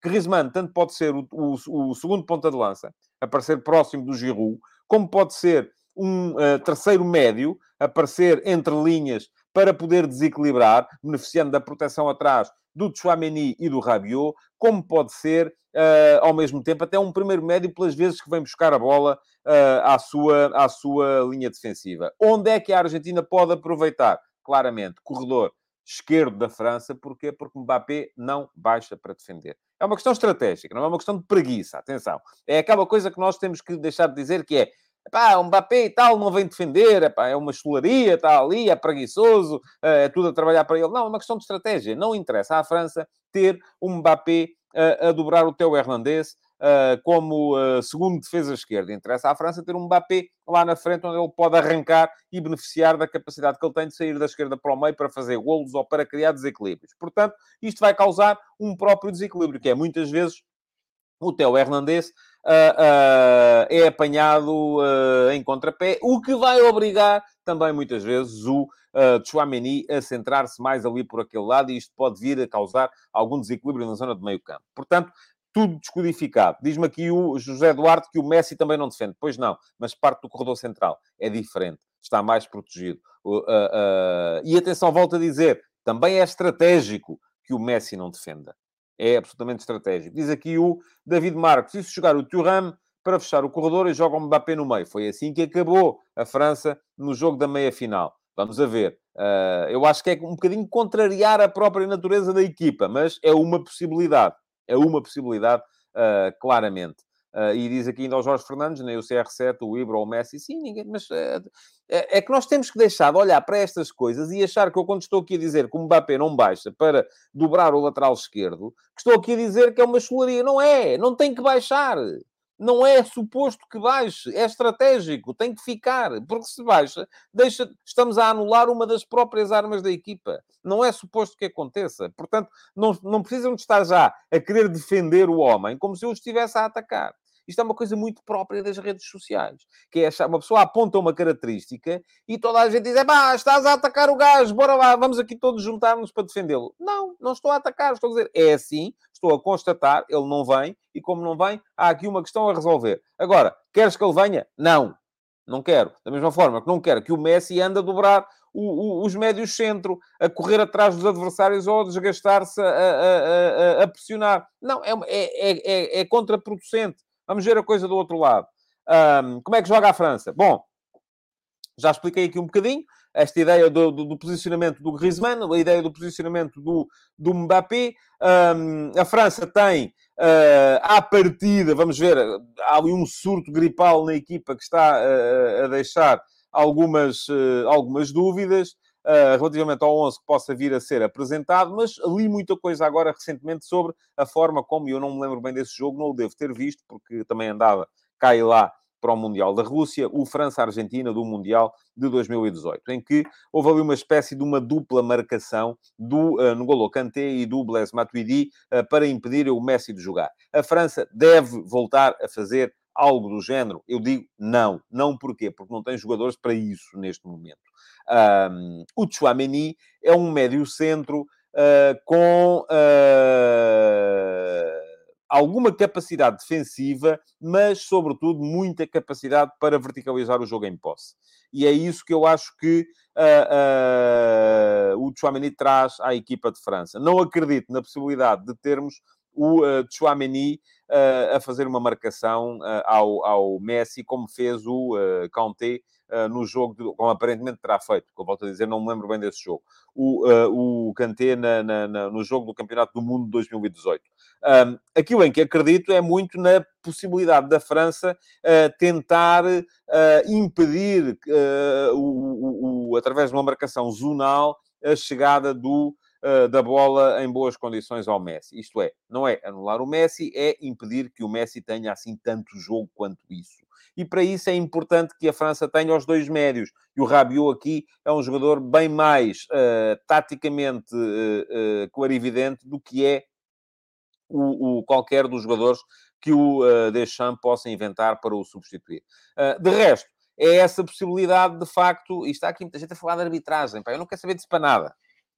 Griezmann tanto pode ser o, o, o segundo ponta de lança, aparecer próximo do Giroud, como pode ser um uh, terceiro médio, aparecer entre linhas para poder desequilibrar, beneficiando da proteção atrás do Chouameni e do Rabiot, como pode ser, uh, ao mesmo tempo, até um primeiro médio pelas vezes que vem buscar a bola uh, à, sua, à sua linha defensiva. Onde é que a Argentina pode aproveitar? Claramente, corredor esquerdo da França. Porquê? Porque Mbappé não baixa para defender. É uma questão estratégica, não é uma questão de preguiça. Atenção. É aquela coisa que nós temos que deixar de dizer que é Epá, o Mbappé e tal não vem defender, epá, é uma chularia, está ali, é preguiçoso, eh, é tudo a trabalhar para ele. Não, é uma questão de estratégia. Não interessa à França ter um Mbappé a, eh, a dobrar o teu Hernandez uh, como uh, segundo defesa esquerda. Interessa à França ter um Mbappé lá na frente, onde ele pode arrancar e beneficiar da capacidade que ele tem de sair da esquerda para o meio para fazer golos ou para criar desequilíbrios. Portanto, isto vai causar um próprio desequilíbrio, que é muitas vezes o Theo Hernandez uh, uh, é apanhado uh, em contrapé, o que vai obrigar também muitas vezes o uh, Chouameni a centrar-se mais ali por aquele lado e isto pode vir a causar algum desequilíbrio na zona de meio campo. Portanto, tudo descodificado. Diz-me aqui o José Duarte que o Messi também não defende. Pois não, mas parte do corredor central. É diferente. Está mais protegido. Uh, uh, e atenção, volto a dizer, também é estratégico que o Messi não defenda. É absolutamente estratégico. Diz aqui o David Marcos, isso jogar o Thuram para fechar o corredor e joga o Mbappé no meio. Foi assim que acabou a França no jogo da meia-final. Vamos a ver. Uh, eu acho que é um bocadinho contrariar a própria natureza da equipa, mas é uma possibilidade. É uma possibilidade, uh, claramente. Uh, e diz aqui ainda ao Jorge Fernandes, nem o CR7, o Ibra ou o Messi, sim, ninguém, mas é, é, que nós temos que deixar de olhar para estas coisas e achar que eu, quando estou aqui a dizer que o Mbappé não baixa para dobrar o lateral esquerdo, que estou aqui a dizer que é uma chularia. Não é, não tem que baixar. Não é suposto que baixe, é estratégico, tem que ficar, porque se baixa, deixa, estamos a anular uma das próprias armas da equipa. Não é suposto que aconteça. Portanto, não, não precisam de estar já a querer defender o homem como se eu estivesse a atacar. Isto é uma coisa muito própria das redes sociais, que é uma pessoa aponta uma característica e toda a gente diz, é pá, estás a atacar o gajo, bora lá, vamos aqui todos juntar-nos para defendê-lo. Não, não estou a atacar, estou a dizer, é assim, estou a constatar, ele não vem, e como não vem, há aqui uma questão a resolver. Agora, queres que ele venha? Não. Não quero. Da mesma forma que não quero que o Messi ande a dobrar o, o, os médios centro, a correr atrás dos adversários ou a desgastar-se a, a, a, a, pressionar. Não, é, é, é, é contraproducente. Vamos ver a coisa do outro lado. Um, como é que joga a França? Bom, já expliquei aqui um bocadinho esta ideia do, do, do posicionamento do Griezmann, a ideia do posicionamento do, do Mbappé. Um, a França tem, uh, à partida, vamos ver, há ali um surto gripal na equipa que está uh, a deixar algumas, uh, algumas dúvidas. Uh, relativamente ao 11 que possa vir a ser apresentado, mas li muita coisa agora recentemente sobre a forma como, eu não me lembro bem desse jogo, não o devo ter visto, porque também andava cá e lá para o Mundial da Rússia, o França-Argentina do Mundial de 2018, em que houve ali uma espécie de uma dupla marcação do uh, N'Golo Kanté e do Blaise Matuidi uh, para impedir o Messi de jogar. A França deve voltar a fazer algo do género? Eu digo não. Não porquê? Porque não tem jogadores para isso neste momento. Um, o Chouameni é um médio centro uh, com uh, alguma capacidade defensiva, mas, sobretudo, muita capacidade para verticalizar o jogo em posse. E é isso que eu acho que uh, o Chouameni traz à equipa de França. Não acredito na possibilidade de termos o uh, Chouameni uh, a fazer uma marcação uh, ao, ao Messi, como fez o uh, Kanté uh, no jogo, de, como aparentemente terá feito, que eu volto a dizer, não me lembro bem desse jogo, o, uh, o Kanté na, na, na, no jogo do Campeonato do Mundo de 2018. Um, aquilo em que acredito é muito na possibilidade da França uh, tentar impedir, o, o, através de uma marcação zonal, a chegada do da bola em boas condições ao Messi. Isto é, não é anular o Messi, é impedir que o Messi tenha assim tanto jogo quanto isso e para isso é importante que a França tenha os dois médios. E o Rabiot aqui é um jogador bem mais uh, taticamente uh, uh, clarividente do que é o, o, qualquer dos jogadores que o uh, Deschamps possa inventar para o substituir. de resto, é essa possibilidade, de facto, e está aqui muita gente a falar de arbitragem, pá, eu não quero saber disso para nada.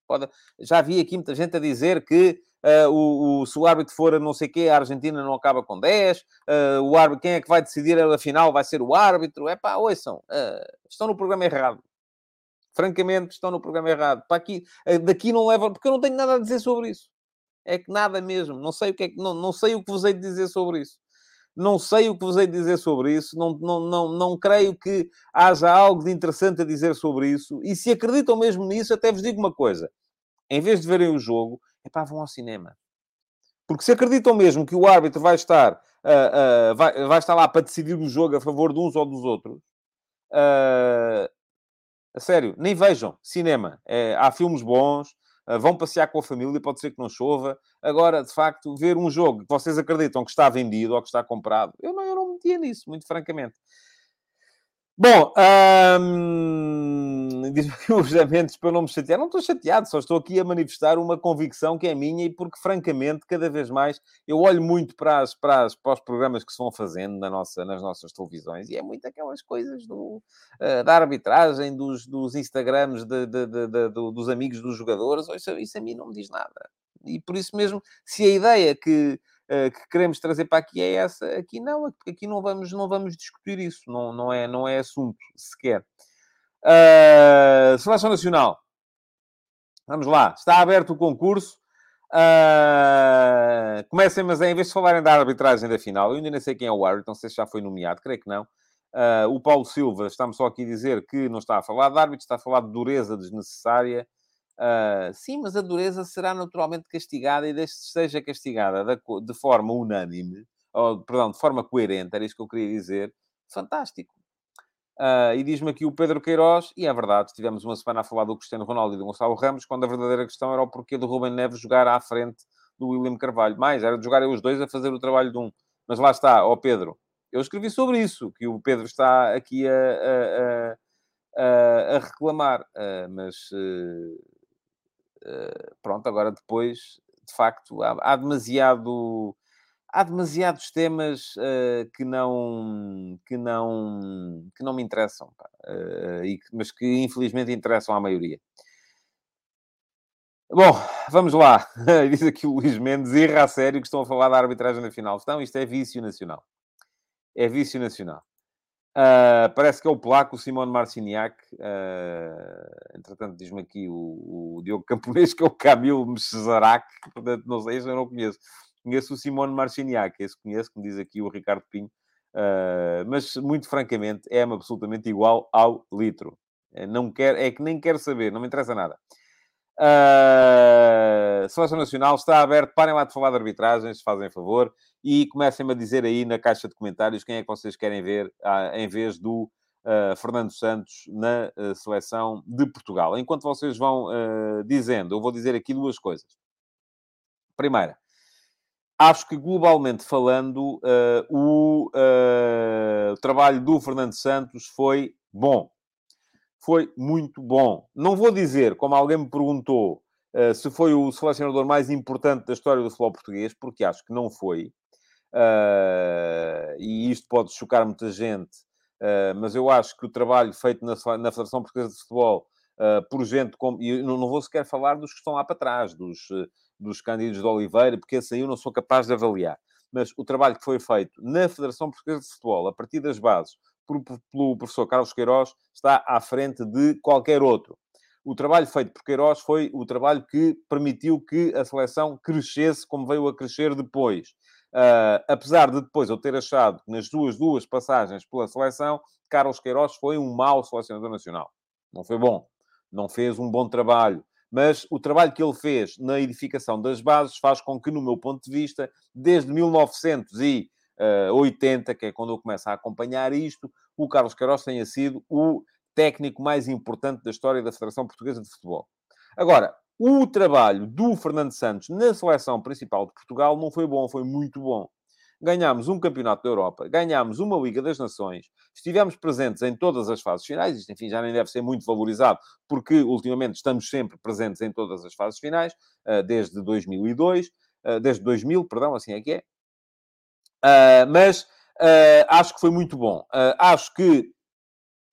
Pode... Já vi aqui muita gente a dizer que uh, o, o, se o árbitro for a não sei quê, a Argentina não acaba com 10, uh, o árbitro, quem é que vai decidir a final vai ser o árbitro. É pá, ouçam, uh, estão no programa errado. Francamente, estão no programa errado. Para aqui, daqui não levam, porque eu não tenho nada a dizer sobre isso. É que nada mesmo. Não sei o que, é que não, não sei o que vos hei de dizer sobre isso. Não sei o que vos hei de dizer sobre isso, não, não, não, não creio que haja algo de interessante a dizer sobre isso. E se acreditam mesmo nisso, até vos digo uma coisa: em vez de verem o jogo, é pá, vão ao cinema. Porque se acreditam mesmo que o árbitro vai estar, uh, uh, vai, vai estar lá para decidir o jogo a favor de uns ou dos outros, uh, a sério, nem vejam cinema. É, há filmes bons, ah, vão passear com a família, pode ser que não chova. Agora, de facto, ver um jogo que vocês acreditam que está vendido ou que está comprado, eu não, eu não metia nisso, muito francamente. Bom, diz-me aqui o José para não me chatear. Não estou chateado, só estou aqui a manifestar uma convicção que é minha e porque, francamente, cada vez mais eu olho muito para, as, para, as, para os programas que se vão fazendo na nossa, nas nossas televisões e é muito aquelas coisas do, uh, da arbitragem, dos, dos Instagrams de, de, de, dos amigos dos jogadores. Isso, isso a mim não me diz nada. E por isso mesmo, se a ideia que que queremos trazer para aqui é essa. Aqui não, aqui não vamos, não vamos discutir isso, não, não, é, não é assunto sequer. Uh, Seleção Nacional. Vamos lá, está aberto o concurso. Uh, comecem, mas é, em vez de falarem da arbitragem da final, eu ainda nem sei quem é o árbitro, não sei se já foi nomeado, creio que não. Uh, o Paulo Silva, estamos só aqui a dizer que não está a falar de árbitro, está a falar de dureza desnecessária. Uh, sim, mas a dureza será naturalmente castigada e desde que seja castigada de, forma unânime, ou, perdão, de forma coerente, era isso que eu queria dizer, fantástico. Uh, e diz-me aqui o Pedro Queiroz, e é verdade, tivemos uma semana a falar do Cristiano Ronaldo e do Gonçalo Ramos, quando a verdadeira questão era o porquê do Rubem Neves jogar à frente do William Carvalho. Mais, era de jogarem os dois a fazer o trabalho de um. Mas lá está, ó Pedro, eu escrevi sobre isso, que o Pedro está aqui a, a, a, a reclamar, uh, mas uh, pronto, agora depois, de facto, há, há demasiado há demasiados temas uh, que não que não que não me interessam uh, e, mas que infelizmente interessam à maioria. Bom vamos lá. Diz aqui o Luís Mendes erra a sério que estão a falar da arbitragem na final. Então isto é vício nacional. É vício nacional Uh, parece que é o polaco, o Simone Marciniak. Uh, entretanto, diz-me aqui o, o, Diogo Camponês, que é o Camilo Mchezarak. Portanto, não sei, isso eu não conheço. Conheço o Simone Marciniak, esse conheço, como diz aqui o Ricardo Pinho. Uh, mas, muito francamente, é-me absolutamente igual ao litro. Não quer, é que nem quero saber, não me interessa nada. Uh, Seleção Nacional está aberto. Parem lá de falar de arbitragens, se fazem favor. E comecem-me a dizer aí na caixa de comentários quem é que vocês querem ver uh, em vez do uh, Fernando Santos na uh, seleção de Portugal. Enquanto vocês vão dizendo, eu vou dizer aqui duas coisas. Primeira, acho que globalmente falando, o trabalho do Fernando Santos foi bom foi muito bom. Não vou dizer, como alguém me perguntou, uh, se foi o selecionador mais importante da história do futebol português, porque acho que não foi. Uh, e isto pode chocar muita gente, uh, mas eu acho que o trabalho feito na, na Federação Portuguesa de Futebol por gente como. E não, não vou sequer falar dos que estão lá para trás, dos, dos Cândidos de Oliveira, porque esse aí eu não sou capaz de avaliar. Mas o trabalho que foi feito na Federação Portuguesa de Futebol, a partir das bases, pelo professor Carlos Queiroz está à frente de qualquer outro. O trabalho feito por Queiroz foi o trabalho que permitiu que a seleção crescesse como veio a crescer depois. Uh, apesar de depois eu ter achado que nas duas, duas passagens pela seleção, Carlos Queiroz foi um mau selecionador nacional. Não foi bom. Não fez um bom trabalho. Mas o trabalho que ele fez na edificação das bases faz com que, no meu ponto de vista, desde 1900 e uh, 80, que é quando eu começo a acompanhar isto, o Carlos Queiroz tenha sido o técnico mais importante da história da Federação Portuguesa de Futebol. Agora, o trabalho do Fernando Santos na seleção principal de Portugal não foi bom, foi muito bom. Ganhámos um campeonato da Europa, ganhámos uma Liga das Nações, estivemos presentes em todas as fases finais, isto, enfim, já nem deve ser muito valorizado, porque ultimamente estamos sempre presentes em todas as fases finais, eh, desde 2002, eh, desde 2000, perdão, assim é que é, Uh, mas uh, acho que foi muito bom. Uh, acho que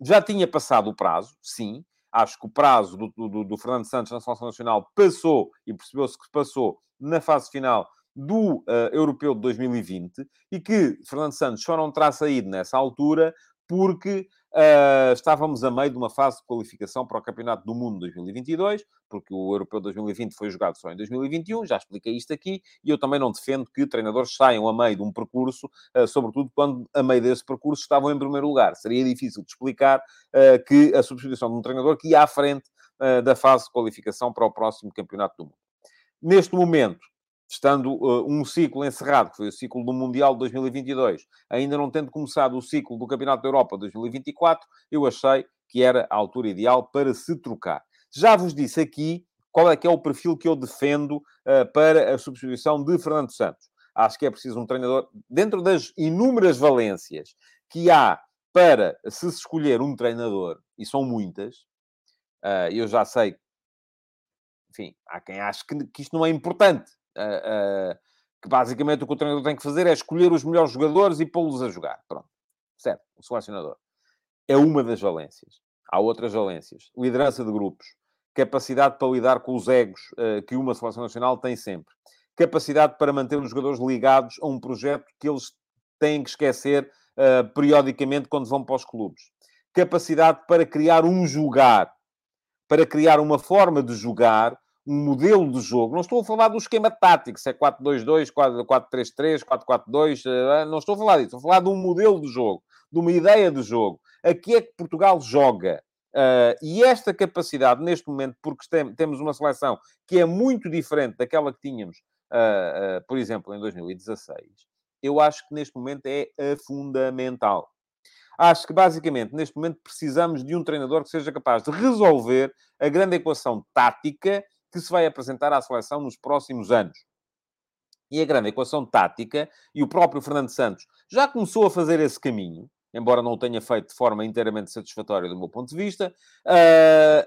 já tinha passado o prazo, sim. Acho que o prazo do, do, do Fernando Santos na Seleção Nacional passou, e percebeu-se que passou na fase final do Europeu de 2020 e que Fernando Santos só não terá saído nessa altura porque uh, estávamos a meio de uma fase de qualificação para o Campeonato do Mundo 2022, porque o Europeu 2020 foi jogado só em 2021, já expliquei isto aqui, e eu também não defendo que treinadores saiam a meio de um percurso, uh, sobretudo quando a meio desse percurso estavam em primeiro lugar. Seria difícil de explicar uh, que a substituição de um treinador que ia à frente da fase de qualificação para o próximo Campeonato do Mundo. Neste momento, estando uh, um ciclo encerrado, que foi o ciclo do Mundial de 2022, ainda não tendo começado o ciclo do Campeonato da Europa 2024, eu achei que era a altura ideal para se trocar. Já vos disse aqui qual é que é o perfil que eu defendo uh, para a substituição de Fernando Santos. Acho que é preciso um treinador, dentro das inúmeras valências que há para se escolher um treinador, e são muitas, uh, eu já sei, enfim, há quem ache que, que isto não é importante, uh, que basicamente o que o treinador tem que fazer é escolher os melhores jogadores e pô-los a jogar. Pronto. Certo. O selecionador. É uma das valências. Há outras valências. Liderança de grupos. Capacidade para lidar com os egos uh, que uma seleção nacional tem sempre. Capacidade para manter os jogadores ligados a um projeto que eles têm que esquecer periodicamente quando vão para os clubes. Capacidade para criar um jogar. Para criar uma forma de jogar um modelo de jogo. Não estou a falar do esquema tático, se é 4-2-2, 4-3-3, 4-4-2, não estou a falar disso. Estou a falar de um modelo de jogo, de uma ideia de jogo. Aqui é que Portugal joga. Uh, e esta capacidade, neste momento, porque tem, temos uma seleção que é muito diferente daquela que tínhamos, uh, uh, por exemplo, em 2016, eu acho que neste momento é fundamental. Acho que, basicamente, neste momento, precisamos de um treinador que seja capaz de resolver a grande equação tática que se vai apresentar à seleção nos próximos anos. E a grande equação tática, e o próprio Fernando Santos já começou a fazer esse caminho, embora não o tenha feito de forma inteiramente satisfatória do meu ponto de vista, uh,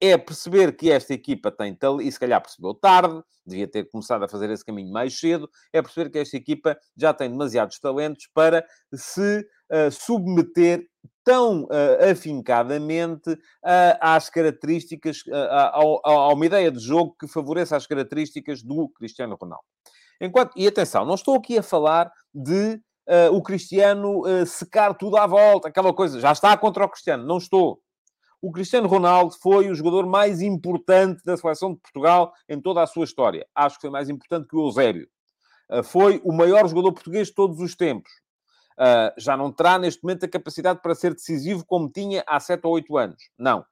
é perceber que esta equipa tem talento, e se calhar percebeu tarde, devia ter começado a fazer esse caminho mais cedo, é perceber que esta equipa já tem demasiados talentos para se uh, submeter tão uh, afincadamente uh, às características, uh, a, a, uma ideia de jogo que favoreça as características do Cristiano Ronaldo. Enquanto, e atenção, não estou aqui a falar de o Cristiano secar tudo à volta, aquela coisa, já está contra o Cristiano, não estou. O Cristiano Ronaldo foi o jogador mais importante da seleção de Portugal em toda a sua história. Acho que foi mais importante que o Eusébio. Foi o maior jogador português de todos os tempos uh, já não terá neste momento a capacidade para ser decisivo como tinha há 7 ou 8 anos. Não.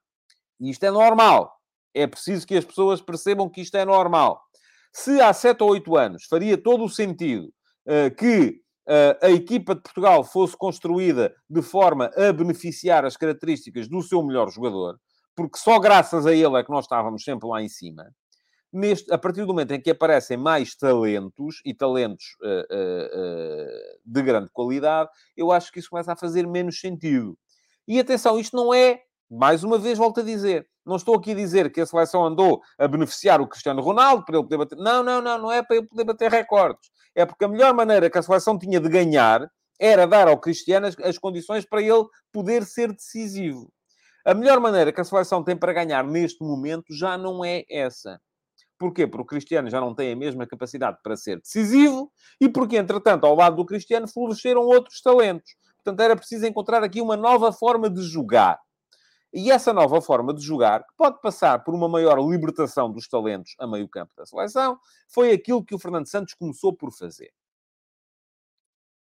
E isto é normal. É preciso que as pessoas percebam que isto é normal. Se há 7 ou 8 anos faria todo o sentido uh, que uh, a equipa de Portugal fosse construída de forma a beneficiar as características do seu melhor jogador, porque só graças a ele é que nós estávamos sempre lá em cima neste, a partir do momento em que aparecem mais talentos e talentos uh, uh, de grande qualidade, eu acho que isso começa a fazer menos sentido. E atenção, isto não é, mais uma vez volto a dizer, não estou aqui a dizer que a seleção andou a beneficiar o Cristiano Ronaldo para ele poder bater. Não, não, não, não é para ele poder bater recordes. É porque a melhor maneira que a seleção tinha de ganhar era dar ao Cristiano as, as condições para ele poder ser decisivo. A melhor maneira que a seleção tem para ganhar neste momento já não é essa. Porquê? Porque o Cristiano já não tem a mesma capacidade para ser decisivo e porque, entretanto, ao lado do Cristiano floresceram outros talentos. Portanto, era preciso encontrar aqui uma nova forma de jogar. E essa nova forma de jogar, que pode passar por uma maior libertação dos talentos a meio campo da seleção, foi aquilo que o Fernando Santos começou por fazer.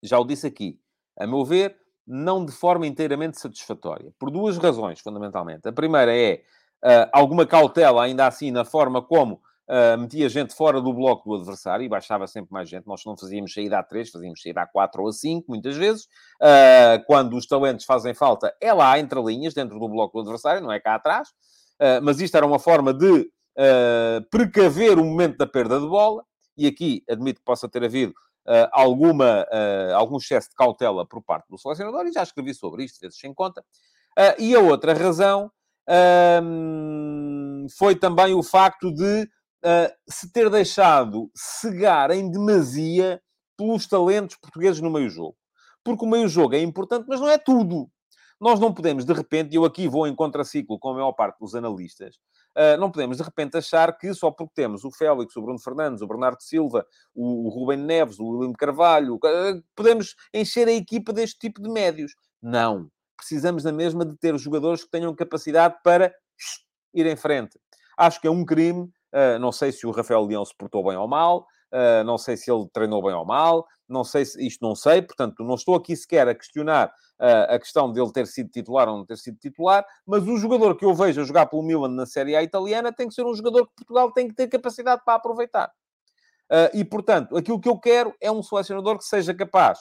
Já o disse aqui. A meu ver, não de forma inteiramente satisfatória. Por duas razões, fundamentalmente. A primeira é uh, alguma cautela, ainda assim, na forma como uh, metia gente fora do bloco do adversário e baixava sempre mais gente. Nós não fazíamos saída a 3, fazíamos saída a 4 ou a 5, muitas vezes. Uh, quando os talentos fazem falta, é lá entre linhas, dentro do bloco do adversário, não é cá atrás. Uh, mas isto era uma forma de precaver o momento da perda de bola. E aqui admito que possa ter havido alguma, algum excesso de cautela por parte do selecionador, e já escrevi sobre isto, vezes sem conta. E a outra razão foi também o facto de uh, se ter deixado cegar em demasia pelos talentos portugueses no meio-jogo. Porque o meio-jogo é importante, mas não é tudo. Nós não podemos, de repente, e eu aqui vou em contraciclo com a maior parte dos analistas, uh, não podemos, de repente, achar que só porque temos o Félix, o Bruno Fernandes, o Bernardo Silva, o, o Rubem Neves, o William Carvalho, uh, podemos encher a equipa deste tipo de médios. Não. Precisamos na mesma de ter jogadores que tenham capacidade para ir em frente. Acho que é um crime, não sei se o Rafael Leão se portou bem ou mal, Uh, não sei se ele treinou bem ou mal, não sei se isto não sei, portanto, não estou aqui sequer a questionar uh, a questão dele ter sido titular ou não ter sido titular, mas o jogador que eu vejo a jogar pelo Milan na Série A italiana tem que ser um jogador que Portugal tem que ter capacidade para aproveitar. E, portanto, aquilo que eu quero é um selecionador que seja capaz,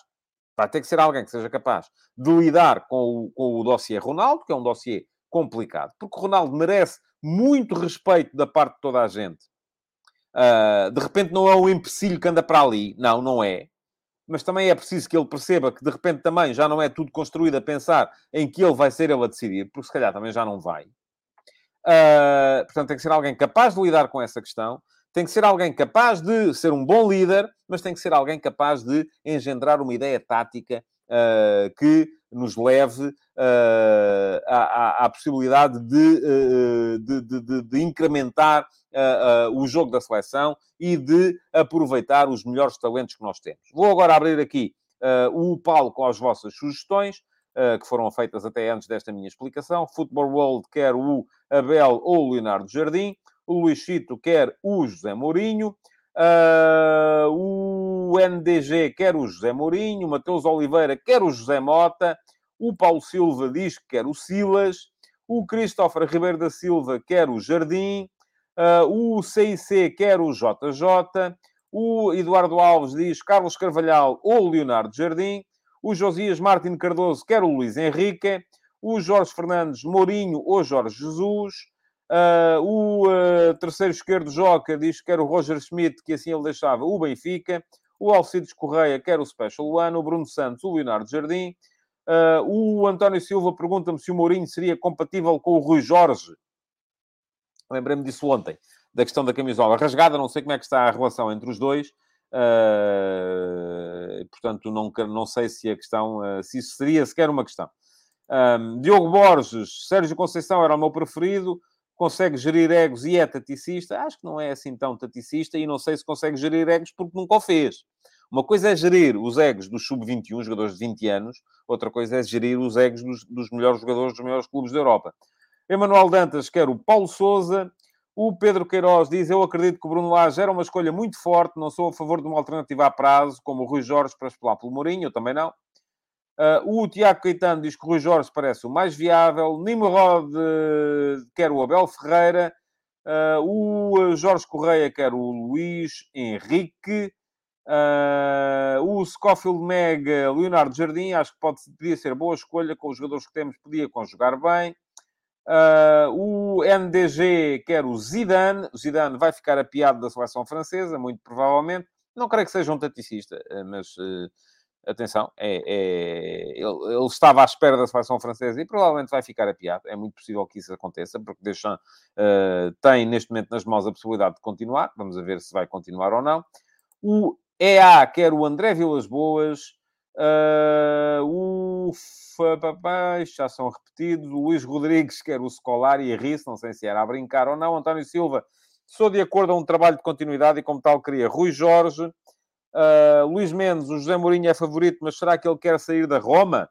vai ter que ser alguém que seja capaz de lidar com o, com o dossiê Ronaldo, que é um dossiê complicado, porque o Ronaldo merece muito respeito da parte de toda a gente Uh, de repente não é um empecilho que anda para ali. Não, não é. Mas também é preciso que ele perceba que de repente também já não é tudo construído a pensar em que ele vai ser ele a decidir, porque se calhar também já não vai. Uh, portanto, tem que ser alguém capaz de lidar com essa questão, tem que ser alguém capaz de ser um bom líder, mas tem que ser alguém capaz de engendrar uma ideia tática uh, que nos leve uh, à, à, possibilidade de, de, de, de incrementar uh, uh, o jogo da seleção e de aproveitar os melhores talentos que nós temos. Vou agora abrir aqui uh, o palco às vossas sugestões, que foram feitas até antes desta minha explicação. Football World quer o Abel ou o Leonardo Jardim. O Luís Chito quer o José Mourinho. O NDG quer o José Mourinho. O Mateus Oliveira quer o José Mota. O Paulo Silva diz que quer o Silas. O Christopher Ribeiro da Silva quer o Jardim. Uh, o CIC quer o JJ. O Eduardo Alves diz Carlos Carvalhal ou Leonardo Jardim. O Josias Martins Cardoso quer o Luís Henrique. O Jorge Fernandes Mourinho ou Jorge Jesus. Uh, o uh, terceiro esquerdo Joca diz que quer o Roger Schmidt, que assim ele deixava o Benfica. O Alcides Correia quer o Special One. O Bruno Santos, o Leonardo Jardim. Uh, o António Silva pergunta-me se o Mourinho seria compatível com o Rui Jorge. Lembrei-me disso ontem, da questão da camisola rasgada. Não sei como é que está a relação entre os dois. Portanto, não, não sei se a questão, se isso seria sequer uma questão. Um, Diogo Borges, Sérgio Conceição era o meu preferido, consegue gerir egos e é taticista. Acho que não é assim tão taticista e não sei se consegue gerir egos porque nunca o fez. Uma coisa é gerir os egos dos sub-21, jogadores de 20 anos, outra coisa é gerir os egos dos, dos melhores jogadores dos melhores clubes da Europa. Emanuel Dantas quer o Paulo Souza. O Pedro Queiroz diz: Eu acredito que o Bruno Lage era uma escolha muito forte. Não sou a favor de uma alternativa a prazo, como o Rui Jorge para espelar pelo Mourinho. Eu também não. Uh, o Tiago Caetano diz que o Rui Jorge parece o mais viável. Nimrod uh, quer o Abel Ferreira. Uh, o Jorge Correia quer o Luís Henrique. Uh, o Scofield Mega, Leonardo Jardim, acho que pode, podia ser boa escolha com os jogadores que temos, podia conjugar bem. O NDG quer o Zidane. O Zidane vai ficar apiado da seleção francesa, muito provavelmente. Não creio que seja um taticista, eh, mas atenção, é, é, ele, ele, estava à espera da seleção francesa e provavelmente vai ficar apiado. É muito possível que isso aconteça, porque Deschamps uh, tem neste momento nas mãos a possibilidade de continuar. Vamos ver se vai continuar ou não. O EA quer o André Vilas Boas. Uh, o já são repetidos. O Luís Rodrigues, que era o Scolari e ri não sei se era a brincar ou não. António Silva, sou de acordo a um trabalho de continuidade e, como tal, queria Rui Jorge. Uh, Luís Mendes, o José Mourinho é favorito, mas será que ele quer sair da Roma?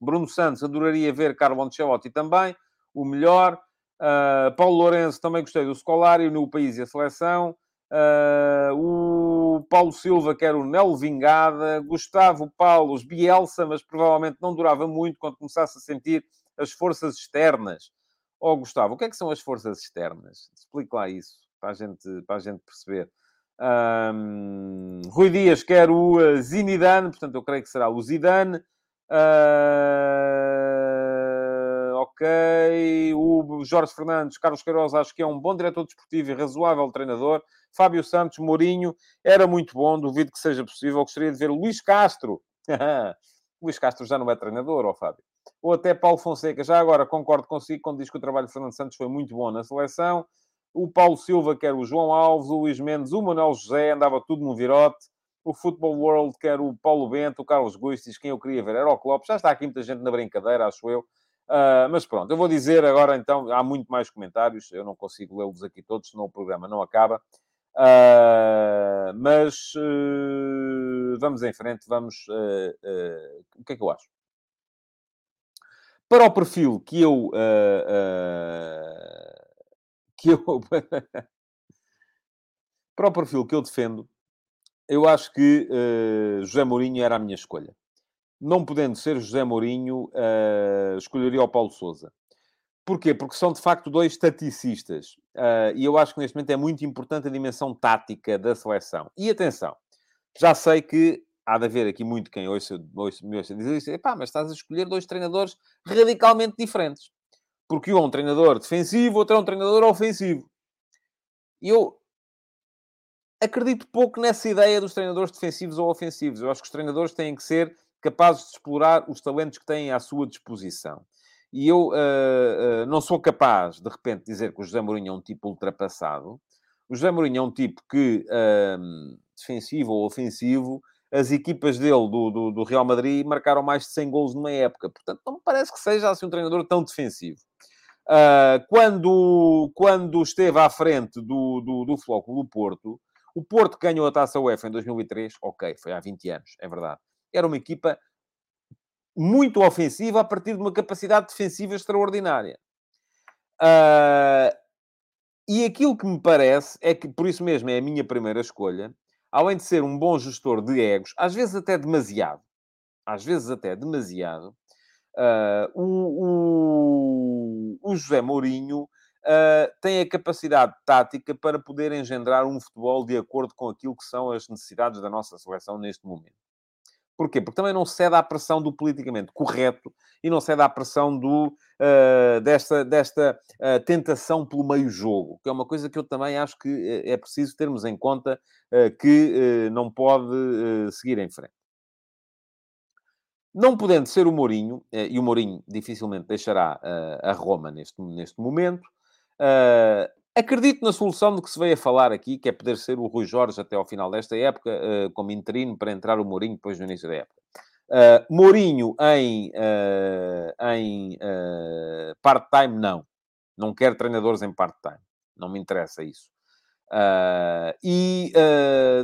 Bruno Santos, adoraria ver Carlo Ancelotti também, o melhor. Uh, Paulo Lourenço, também gostei do Scolari, no País e a Seleção. Uh, o Paulo Silva, que era o Nelo Vingada, Gustavo Paulos, Bielsa, mas provavelmente não durava muito quando começasse a sentir as forças externas. Oh, Gustavo, o que é que são as forças externas? Explique lá isso, para a gente, para a gente perceber. Um, Rui Dias quer o uh, Zinidane, portanto eu creio que será o Zidane. Uh, ok. O Jorge Fernandes, Carlos Queiroz, acho que é um bom diretor desportivo e razoável treinador. Fábio Santos, Mourinho, era muito bom, duvido que seja possível. Gostaria de ver Luís Castro. Luís Castro já não é treinador, ó Fábio. Ou até Paulo Fonseca. Já agora concordo consigo quando diz que o trabalho de Fernando Santos foi muito bom na seleção. O Paulo Silva, que era o João Alves, o Luís Mendes, o Manuel José, andava tudo no virote. o Football World quer o Paulo Bento, o Carlos Gustis, quem eu queria ver era o Klopp. Já está aqui muita gente na brincadeira, acho eu. Uh, mas pronto, eu vou dizer agora então, há muito mais comentários, eu não consigo lê-los aqui todos, senão o programa não acaba. Uh, mas uh, vamos em frente, vamos. o que é que eu acho? Para o perfil que eu. Que eu. para o perfil que eu defendo, eu acho que José Mourinho era a minha escolha não podendo ser José Mourinho, uh, escolheria o Paulo Souza. Porquê? Porque são, de facto, dois taticistas. Uh, e eu acho que, neste momento, é muito importante a dimensão tática da seleção. E, atenção, já sei que há de haver aqui muito quem ouça, ouça, me ouça dizer isso. Mas estás a escolher dois treinadores radicalmente diferentes. Porque um é um treinador defensivo, outro é um treinador ofensivo. E eu acredito pouco nessa ideia dos treinadores defensivos ou ofensivos. Eu acho que os treinadores têm que ser capazes de explorar os talentos que têm à sua disposição. E eu uh, uh, não sou capaz, de repente, de dizer que o José Mourinho é um tipo ultrapassado. O José Mourinho é um tipo que, uh, defensivo ou ofensivo, as equipas dele, do, do, do, Real Madrid, marcaram mais de 100 gols numa época. Portanto, não me parece que seja assim um treinador tão defensivo. quando, quando esteve à frente do, do, do Flóculo do Porto, o Porto ganhou a Taça UEFA em 2003. Ok, foi há 20 anos, é verdade era uma equipa muito ofensiva a partir de uma capacidade defensiva extraordinária. Uh, e aquilo que me parece é que, por isso mesmo, é a minha primeira escolha, além de ser um bom gestor de egos, às vezes até demasiado, às vezes até demasiado, uh, o, o, o, José Mourinho uh, tem a capacidade tática para poder engendrar um futebol de acordo com aquilo que são as necessidades da nossa seleção neste momento. Porquê? Porque também não cede à pressão do politicamente correto e não cede à pressão do, uh, desta, desta uh, tentação pelo meio-jogo, que é uma coisa que eu também acho que eh, é preciso termos em conta uh, que não pode seguir em frente. Não podendo ser o Mourinho, e o Mourinho dificilmente deixará a Roma neste, neste momento, Acredito na solução de que se veio a falar aqui, que é poder ser o Rui Jorge até ao final desta época, uh, como interino, para entrar o Mourinho depois do início da época. Uh, Mourinho em, uh, em part-time, não. Não quero treinadores em part-time. Não me interessa isso. e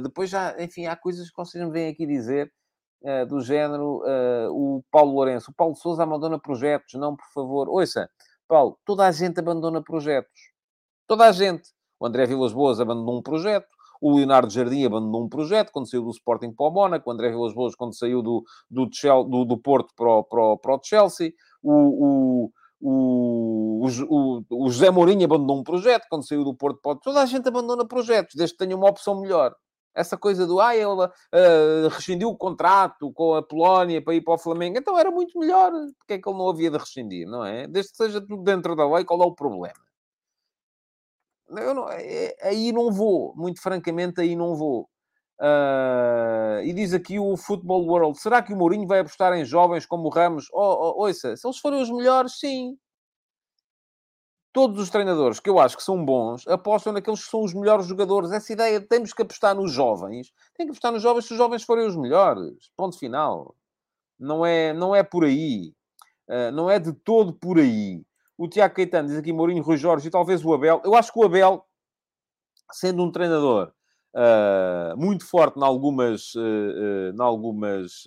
depois já, enfim, há coisas que vocês me vêm aqui dizer do género o Paulo Lourenço. O Paulo Souza abandona projetos, não, por favor. Ouça, Paulo, toda a gente abandona projetos Toda a gente. O André Vilas Boas abandonou um projeto. O Leonardo Jardim abandonou um projeto quando saiu do Sporting para o Mónaco. O André Vilas Boas quando saiu do, do, do, do Porto para o, para, o, para o Chelsea. O, o, o, o, José Mourinho abandonou um projeto quando saiu do Porto para o... Toda a gente abandona projetos, desde que tenha uma opção melhor. Essa coisa do, ah, ele uh, rescindiu o contrato com a Polónia para ir para o Flamengo. Então era muito melhor. Porque é que ele não havia de rescindir, não é? Desde que seja tudo dentro da lei, qual é o problema? Eu não, é, aí não vou, muito francamente, aí não vou. Uh, e diz aqui o Football World: será que o Mourinho vai apostar em jovens como o Ramos? Oh, oh, ouça, se eles forem os melhores, sim. Todos os treinadores que eu acho que são bons apostam naqueles que são os melhores jogadores. Essa ideia de temos que apostar nos jovens, tem que apostar nos jovens se os jovens forem os melhores. Ponto final. Não é, não é por aí. Uh, não é de todo por aí. O Tiago Caetano diz aqui Mourinho, Rui Jorge e talvez o Abel. Eu acho que o Abel, sendo um treinador uh, muito forte em algumas, uh, uh, algumas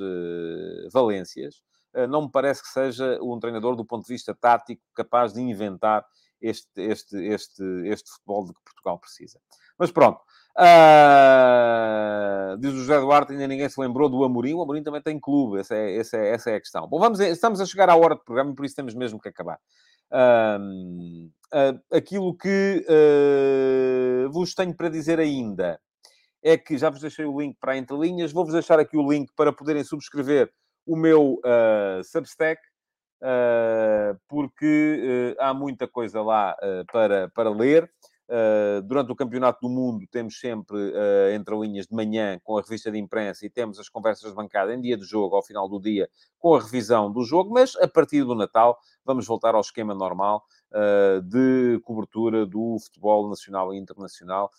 valências, não me parece que seja um treinador do ponto de vista tático capaz de inventar este, este, este, este futebol de que Portugal precisa. Mas pronto. Uh, diz o José Duarte, ainda ninguém se lembrou do Amorim. O Amorim também tem clube, essa é, essa é, essa é a questão. Bom, vamos, estamos a chegar à hora do programa, por isso temos mesmo que acabar uh, aquilo que uh, vos tenho para dizer ainda é que já vos deixei o link para a Entrelinhas, vou-vos deixar aqui o link para poderem subscrever o meu uh, Substack, uh, porque há muita coisa lá para, para ler. Uh, durante o Campeonato do Mundo temos sempre uh, entre linhas de manhã com a revista de imprensa e temos as conversas de bancada em dia de jogo, ao final do dia, com a revisão do jogo, mas a partir do Natal vamos voltar ao esquema normal uh, de cobertura do futebol nacional e internacional.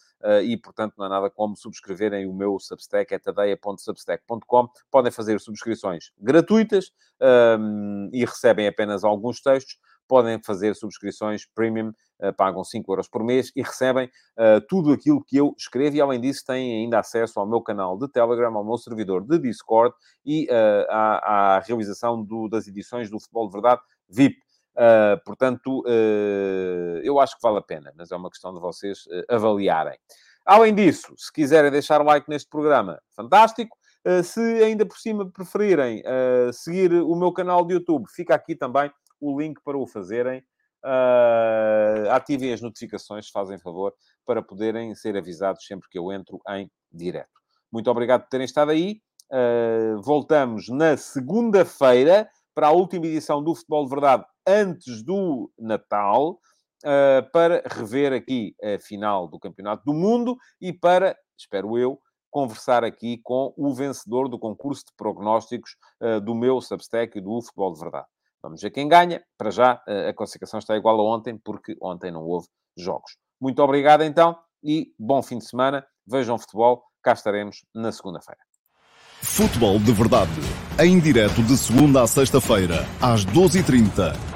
E, portanto, não há nada como subscreverem o meu Substack, é tadeia.substack.com. Podem fazer subscrições gratuitas um, e recebem apenas alguns textos. Podem fazer subscrições premium, uh, pagam 5 euros por mês e recebem uh, tudo aquilo que eu escrevo. E, além disso, têm ainda acesso ao meu canal de Telegram, ao meu servidor de Discord e à, à, realização do, das edições do Futebol de Verdade VIP. Uh, portanto, uh, eu acho que vale a pena, mas é uma questão de vocês uh, avaliarem. Além disso, se quiserem deixar like neste programa, fantástico. se ainda por cima preferirem seguir o meu canal de YouTube, fica aqui também o link para o fazerem. ativem as notificações, fazem favor, para poderem ser avisados sempre que eu entro em direto. Muito obrigado por terem estado aí. voltamos na segunda-feira para a última edição do Futebol de Verdade antes do Natal, uh, para rever aqui a final do Campeonato do Mundo e para, espero eu, conversar aqui com o vencedor do concurso de prognósticos uh, do meu Substack e do Futebol de Verdade. Vamos ver quem ganha. Para já, uh, a classificação está igual a ontem, porque ontem não houve jogos. Muito obrigado, então, e bom fim de semana. Vejam futebol. Cá estaremos na segunda-feira. Futebol de Verdade. Em direto de segunda a sexta-feira, às 12h30